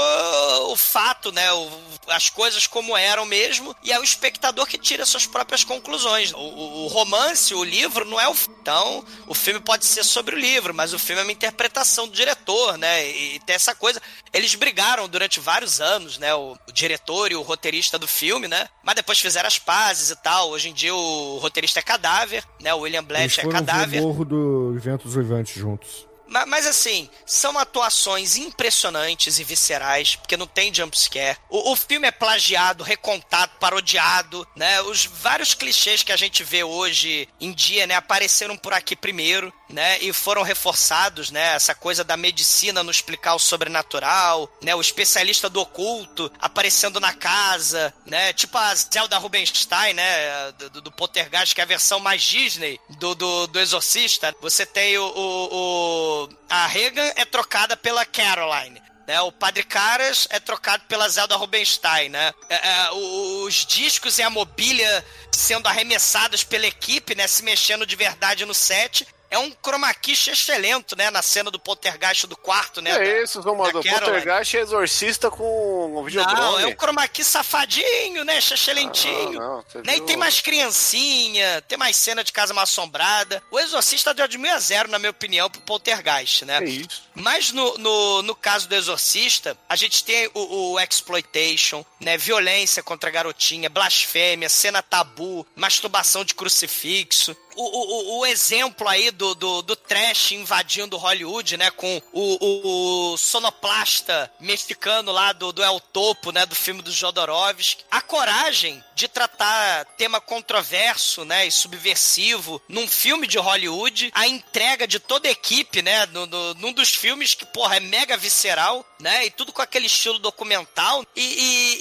o fato, né? o- as coisas como eram mesmo, e é o espectador que tira suas próprias conclusões. O, o- o romance, o livro, não é o. Então, o filme pode ser sobre o livro, mas o filme é uma interpretação do diretor, né? E, e tem essa coisa. Eles brigaram durante vários anos, né? O, o diretor e o roteirista do filme, né? Mas depois fizeram as pazes e tal. Hoje em dia o roteirista é cadáver, né? O William Eles Blatt é cadáver. Morro dos Ventos Uivantes juntos. Ma- Mas, assim, são atuações impressionantes e viscerais, porque não tem jumpscare. O, o filme é plagiado, recontado, parodiado, né? Os vários clichês que a gente vê hoje em dia, né, apareceram por aqui primeiro, né? E foram reforçados, né? Essa coisa da medicina não explicar o sobrenatural, né? O especialista do oculto aparecendo na casa, né? Tipo a Zelda Rubinstein, né? Do, do Poltergeist, que é a versão mais Disney do, do, do Exorcista. Você tem o, o, o- A Regan é trocada pela Caroline. Né, o Padre Caras é trocado pela Zelda Rubinstein, né? É, é, os discos e a mobília sendo arremessados pela equipe, né? Se mexendo de verdade no set. É um chroma key excelente, né? Na cena do poltergeist do quarto, né? da- É isso, Romulo. da Caroline. Poltergeist é exorcista com um videodrome. Não, é um chroma key safadinho, né? Excelentinho. Ah, né? E tem mais criancinha, tem mais cena de casa mal assombrada. O Exorcista deu de mil a zero, na minha opinião, pro Poltergeist, né? É isso. Mas no, no, no caso do Exorcista, a gente tem o, o exploitation, né? Violência contra a garotinha, blasfêmia, cena tabu, masturbação de crucifixo. O, o, o- exemplo aí do, do, do trash invadindo Hollywood, né? Com o, o, o sonoplasta mexicano lá do, do El Topo, né? Do filme do Jodorowsky. A coragem de tratar tema controverso, né? E subversivo num filme de Hollywood. A entrega de toda a equipe, né? No, no- num dos filmes que, porra, é mega visceral, né? E tudo com aquele estilo documental. E, e,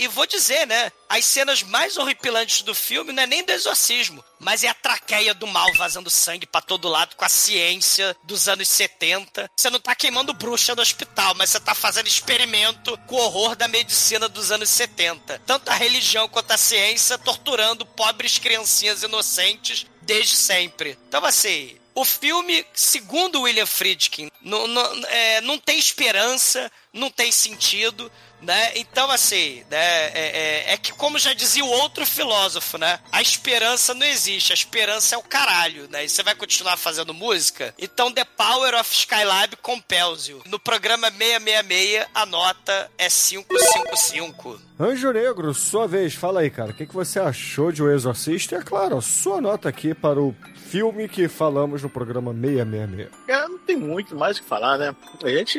e- e vou dizer, né? As cenas mais horripilantes do filme não é nem do exorcismo, mas é a traqueia do mal vazando sangue pra todo lado com a ciência dos anos 70. Você não tá queimando bruxa no hospital, mas você tá fazendo experimento com o horror da medicina dos anos 70. Tanto a religião quanto a ciência torturando pobres criancinhas inocentes desde sempre. Então, assim, o filme, segundo William Friedkin, não, não, é, não tem esperança, não tem sentido, né? Então, assim, né, é, é- é que como já dizia o outro filósofo, né? A esperança não existe, a esperança é o caralho, né? E você vai continuar fazendo música? Então, The Power of Skylab compels you. No programa 666, a nota é 555. Anjo Negro, sua vez, fala aí, cara. O que, que você achou de O Exorcista? E, é claro, a sua nota aqui para o filme que falamos no programa 666. É, não tem muito mais o que falar, né? A gente.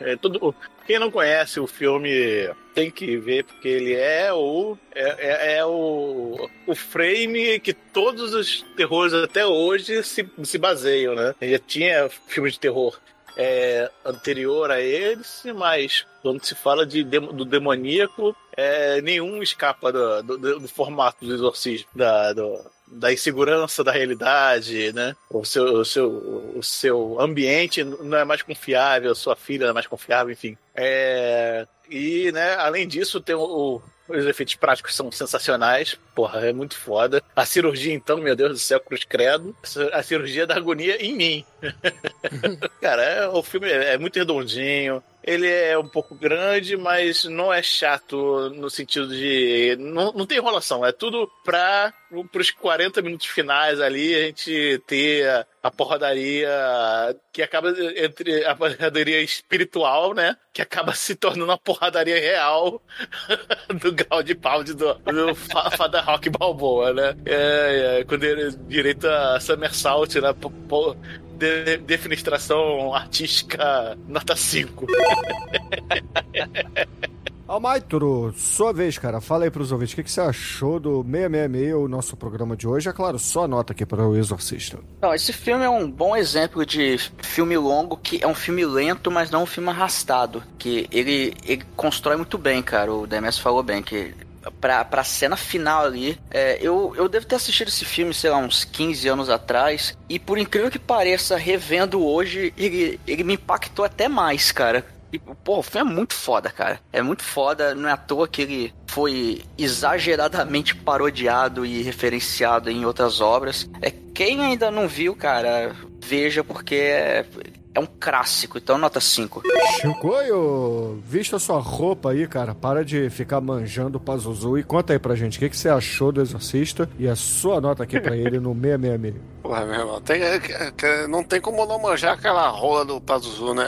É, tudo, quem não conhece o filme tem que ver, porque ele é o. É, é- é o, o frame que todos os terrores até hoje se, se baseiam, né? Já tinha filmes de terror é, anterior a eles, mas quando se fala de, do demoníaco, é, nenhum escapa do, do- do formato do exorcismo, da, do- da insegurança da realidade, né? O seu, o, seu, o seu ambiente não é mais confiável, sua filha não é mais confiável, enfim. É, e, né, além disso, tem o- os efeitos práticos são sensacionais. Porra, é muito foda. A cirurgia, então, meu Deus do céu, cruz credo. A cirurgia da agonia em mim. Cara, é- o filme é, é muito redondinho. Ele é um pouco grande, mas não é chato no sentido de. Não, não tem enrolação. É tudo pra pros 40 minutos finais ali a gente ter a, a porradaria que acaba entre a porradaria espiritual, né? Que acaba se tornando uma porradaria real do grau de pau de do, do Fa- Fada Rock Balboa, né? É, é, quando ele direito a Somersault, né? De, defenestração artística nota 5. Almaituro, sua vez, cara. Fala aí pros ouvintes. O que, que você achou do 666, o nosso programa de hoje? É claro, só nota aqui para o Exorcista. Não, esse filme é um bom exemplo de filme longo que é um filme lento, mas não um filme arrastado. Que ele, ele constrói muito bem, cara. O Demes falou bem que pra, pra cena final ali. é, eu, eu devo ter assistido esse filme, sei lá, uns 15 anos atrás. E por incrível que pareça, revendo hoje, ele, ele me impactou até mais, cara. E, pô, o filme é muito foda, cara. É muito foda. Não é à toa que ele foi exageradamente parodiado e referenciado em outras obras. É, quem ainda não viu, cara, veja, porque é, é um clássico. Então, nota 5. Chicoio, vista sua roupa aí, cara. Para de ficar manjando o Pazuzu e conta aí pra gente o que, que você achou do Exorcista e a sua nota aqui pra ele no 666. Porra, meu irmão, tem- é que não tem como não manjar aquela rola do Pazuzu, né?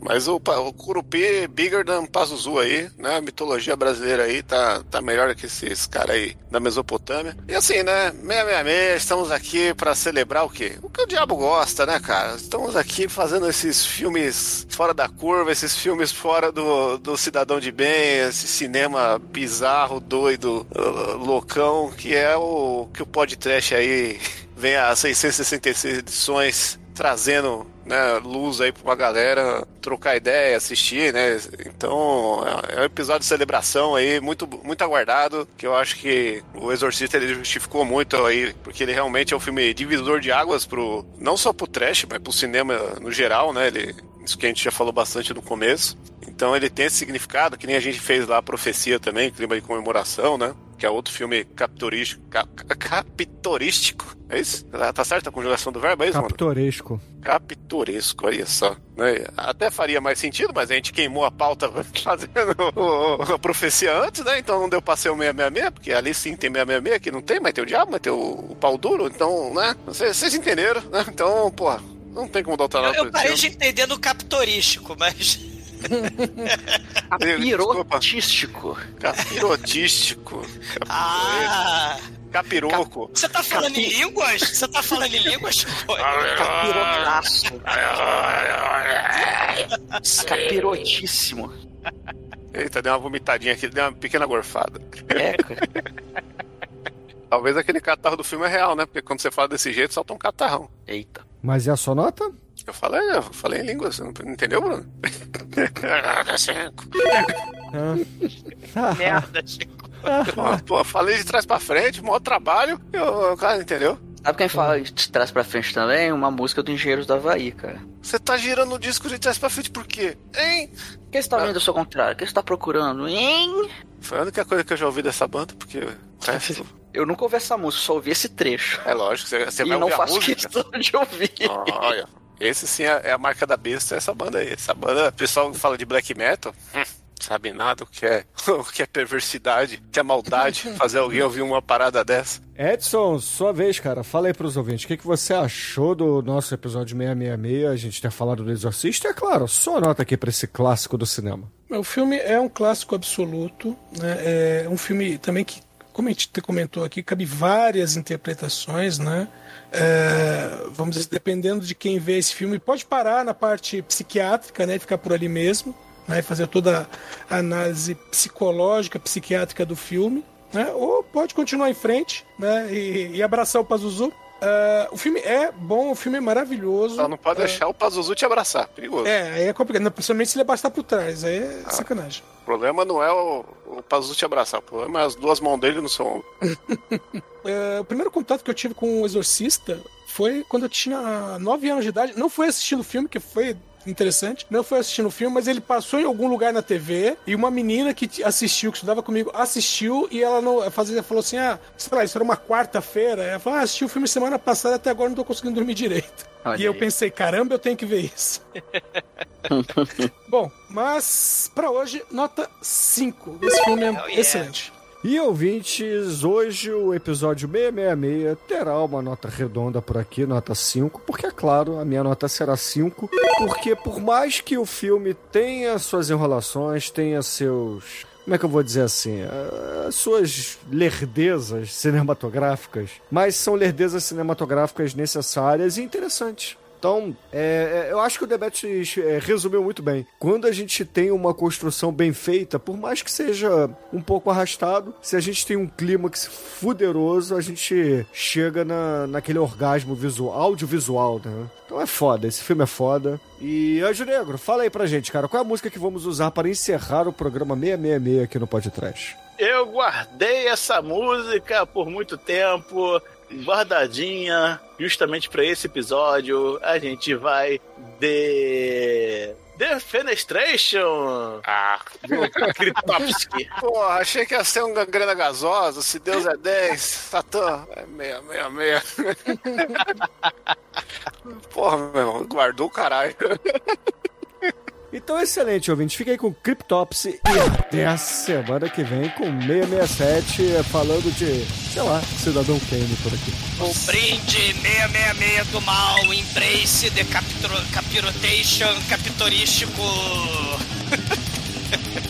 Mas o, o Curupi bigger than Pazuzu aí, né? A mitologia brasileira aí tá, tá melhor que esses caras aí da Mesopotâmia. E assim, né? 666, estamos aqui pra celebrar o quê? O que o diabo gosta, né, cara? Estamos aqui fazendo esses filmes fora da curva, esses filmes fora do, do cidadão de bem, esse cinema bizarro, doido, uh, loucão, que é o que o podcast aí vem a 666 edições trazendo né, luz aí pra uma galera trocar ideia, assistir, né? Então é é um episódio de celebração aí, muito, muito aguardado, que eu acho que o Exorcista ele justificou muito aí, porque ele realmente é um filme divisor de águas pro, não só pro trash, mas pro cinema no geral, né? Ele, isso que a gente já falou bastante no começo. Então ele tem esse significado, que nem a gente fez lá a Profecia também, clima de comemoração, né? Que é outro filme capitorístico. Cap, capitorístico. É isso? Tá tá certo a conjugação do verbo, é isso, mano? Capitoresco. Capitoresco, olha só. né? Até faria mais sentido, mas a gente queimou a pauta fazendo a profecia antes, né? Então não deu pra ser o 666, porque ali sim tem 666, aqui não tem, mas tem o diabo, mas tem o, pau duro, então, né? Vocês vocês entenderam, né? Então, pô, não tem como dar outra Eu, eu parei de entender no captorístico, mas. Capirotístico. Capirotístico. Ah! Capiroco. Você tá falando em línguas? Você tá falando em línguas? Capirotaço. Capirotíssimo. Eita, deu uma vomitadinha aqui, deu uma pequena gorfada. É, cara. Talvez aquele catarro do filme é real, né? Porque quando você fala desse jeito, solta um catarrão. Eita. Mas é a sua nota? Eu falei, eu falei em língua, você não entendeu, Bruno? Ah. Merda, Chico. Pô, pô, falei de trás pra frente, maior trabalho, eu, o cara entendeu? Sabe quem fala de trás pra frente também? Uma música do Engenheiros do Havaí, cara. Você tá girando o disco de trás pra frente por quê? Hein? O que você tá vendo ao seu contrário? O que você tá procurando? Hein? Foi a única coisa que eu já ouvi dessa banda, porque o resto... Eu nunca ouvi essa música, só ouvi esse trecho. É lógico, você, você e vai não ouvir a faço música. questão de ouvir. Olha, esse sim é, é a marca da besta, essa banda aí. Essa banda, o pessoal que fala de black metal, hum, sabe nada o que é, o que é perversidade, o que é maldade, fazer alguém ouvir uma parada dessa. Edson, sua vez, cara. Fala aí pros ouvintes. O que, que você achou do nosso episódio 666? A gente ter falado do Exorcista. É claro, sua nota aqui pra esse clássico do cinema. O filme é um clássico absoluto, né? É um filme também que, como a gente te comentou aqui, cabe várias interpretações, né? É, vamos dizer, dependendo de quem vê esse filme, pode parar na parte psiquiátrica, né? Ficar por ali mesmo, né? Fazer toda a análise psicológica, psiquiátrica do filme, né? Ou pode continuar em frente, né? E, e abraçar o Pazuzu. É, o filme é bom, o filme é maravilhoso. Só não pode É, deixar o Pazuzu te abraçar, perigoso. É, aí é complicado, principalmente se ele abastar por trás, aí é sacanagem. O problema não é o, o Pazuzu te abraçar, o problema é as duas mãos dele no seu ombro. É, o primeiro contato que eu tive com o Exorcista foi quando eu tinha 9 anos de idade. Não foi assistindo o filme, que foi interessante. Não foi assistindo o filme, mas ele passou em algum lugar na TV e uma menina que assistiu, que estudava comigo, assistiu e ela não fazia, falou assim: ah, sei lá, isso era uma quarta-feira. Ela falou: ah, assisti o filme semana passada, até agora não tô conseguindo dormir direito. Olha e eu aí. pensei, caramba, eu tenho que ver isso. Bom, mas pra hoje, nota 5. Esse filme é Oh, yeah. excelente. E ouvintes, hoje o episódio 666 terá uma nota redonda por aqui, nota 5, porque é claro, a minha nota será 5, porque por mais que o filme tenha suas enrolações, tenha seus. Como é que eu vou dizer assim? ah, As suas lerdezas cinematográficas, mas são lerdezas cinematográficas necessárias e interessantes. Então, é, é, eu acho que o debate é, resumiu muito bem. Quando a gente tem uma construção bem feita, por mais que seja um pouco arrastado, se a gente tem um clímax fuderoso, a gente chega na, naquele orgasmo visual, audiovisual, né? Então é foda, esse filme é foda. E, Anjo Negro, fala aí pra gente, cara, qual é a música que vamos usar para encerrar o programa 666 aqui no Podcast? Eu guardei essa música por muito tempo, guardadinha, justamente pra esse episódio. A gente vai de. The Fenestration! Ah, Kritovsky. porra, achei que ia ser um gangrena gasosa, se Deus é 10, Satã é meia, meia, meia. Porra, meu irmão, guardou o caralho. Então, excelente, ouvinte. Fica aí com Cryptopsy e até a semana que vem com 667 falando de, sei lá, Cidadão Kane por aqui. O brinde 666 do mal, embrace the capitro, capirotation, capit,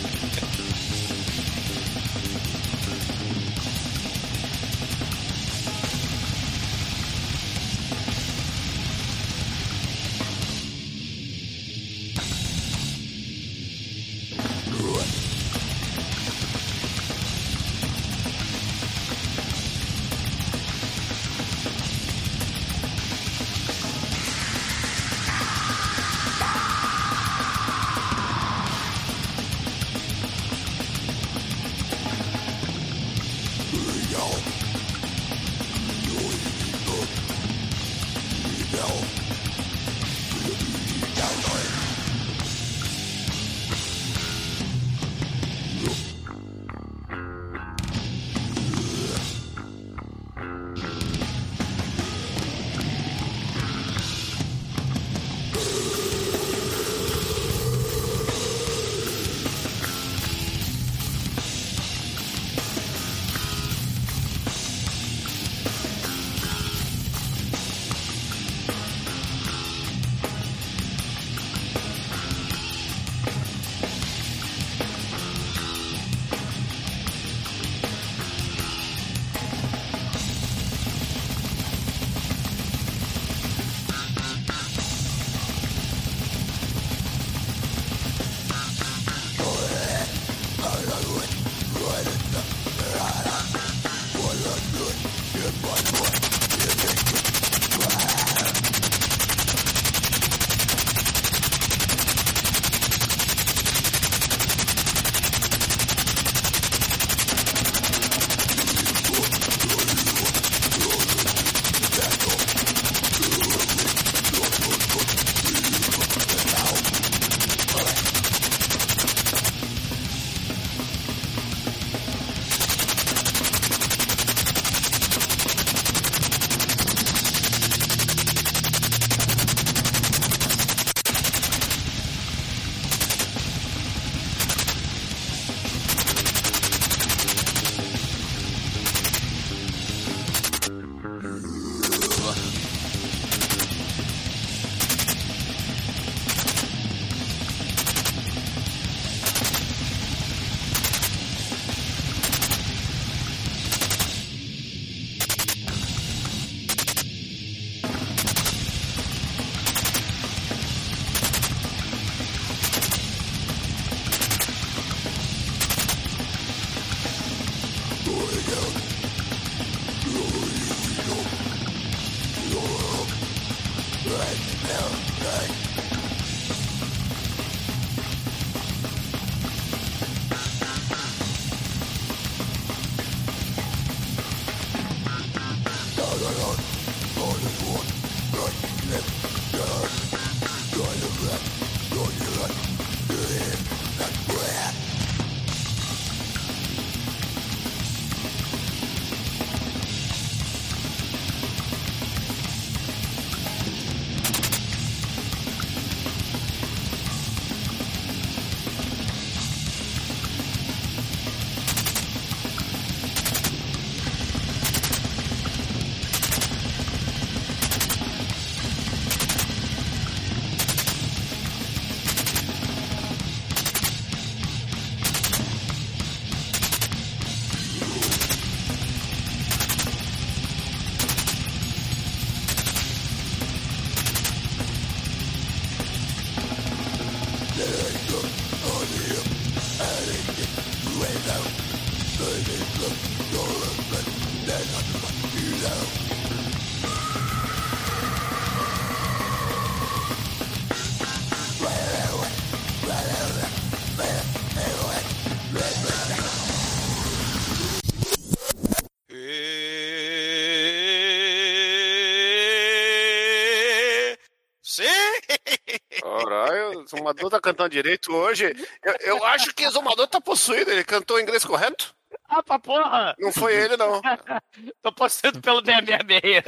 Zumador tá cantando direito hoje. Eu, eu acho que o Zumador tá possuído. Ele cantou inglês correto? Ah, pra porra! Não foi ele, não. Tô possuído pelo 666.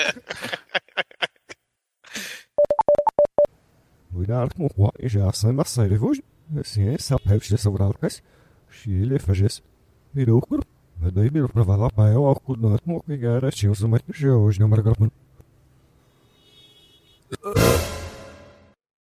Uyarlık mı? Vay icazı masayla vuj. Assim, sabe, se sobrar kas. Chile faz Virou o. Mas daí virou pra falar para eu ao cuidado com o que era tinha os mais hoje, não marcar.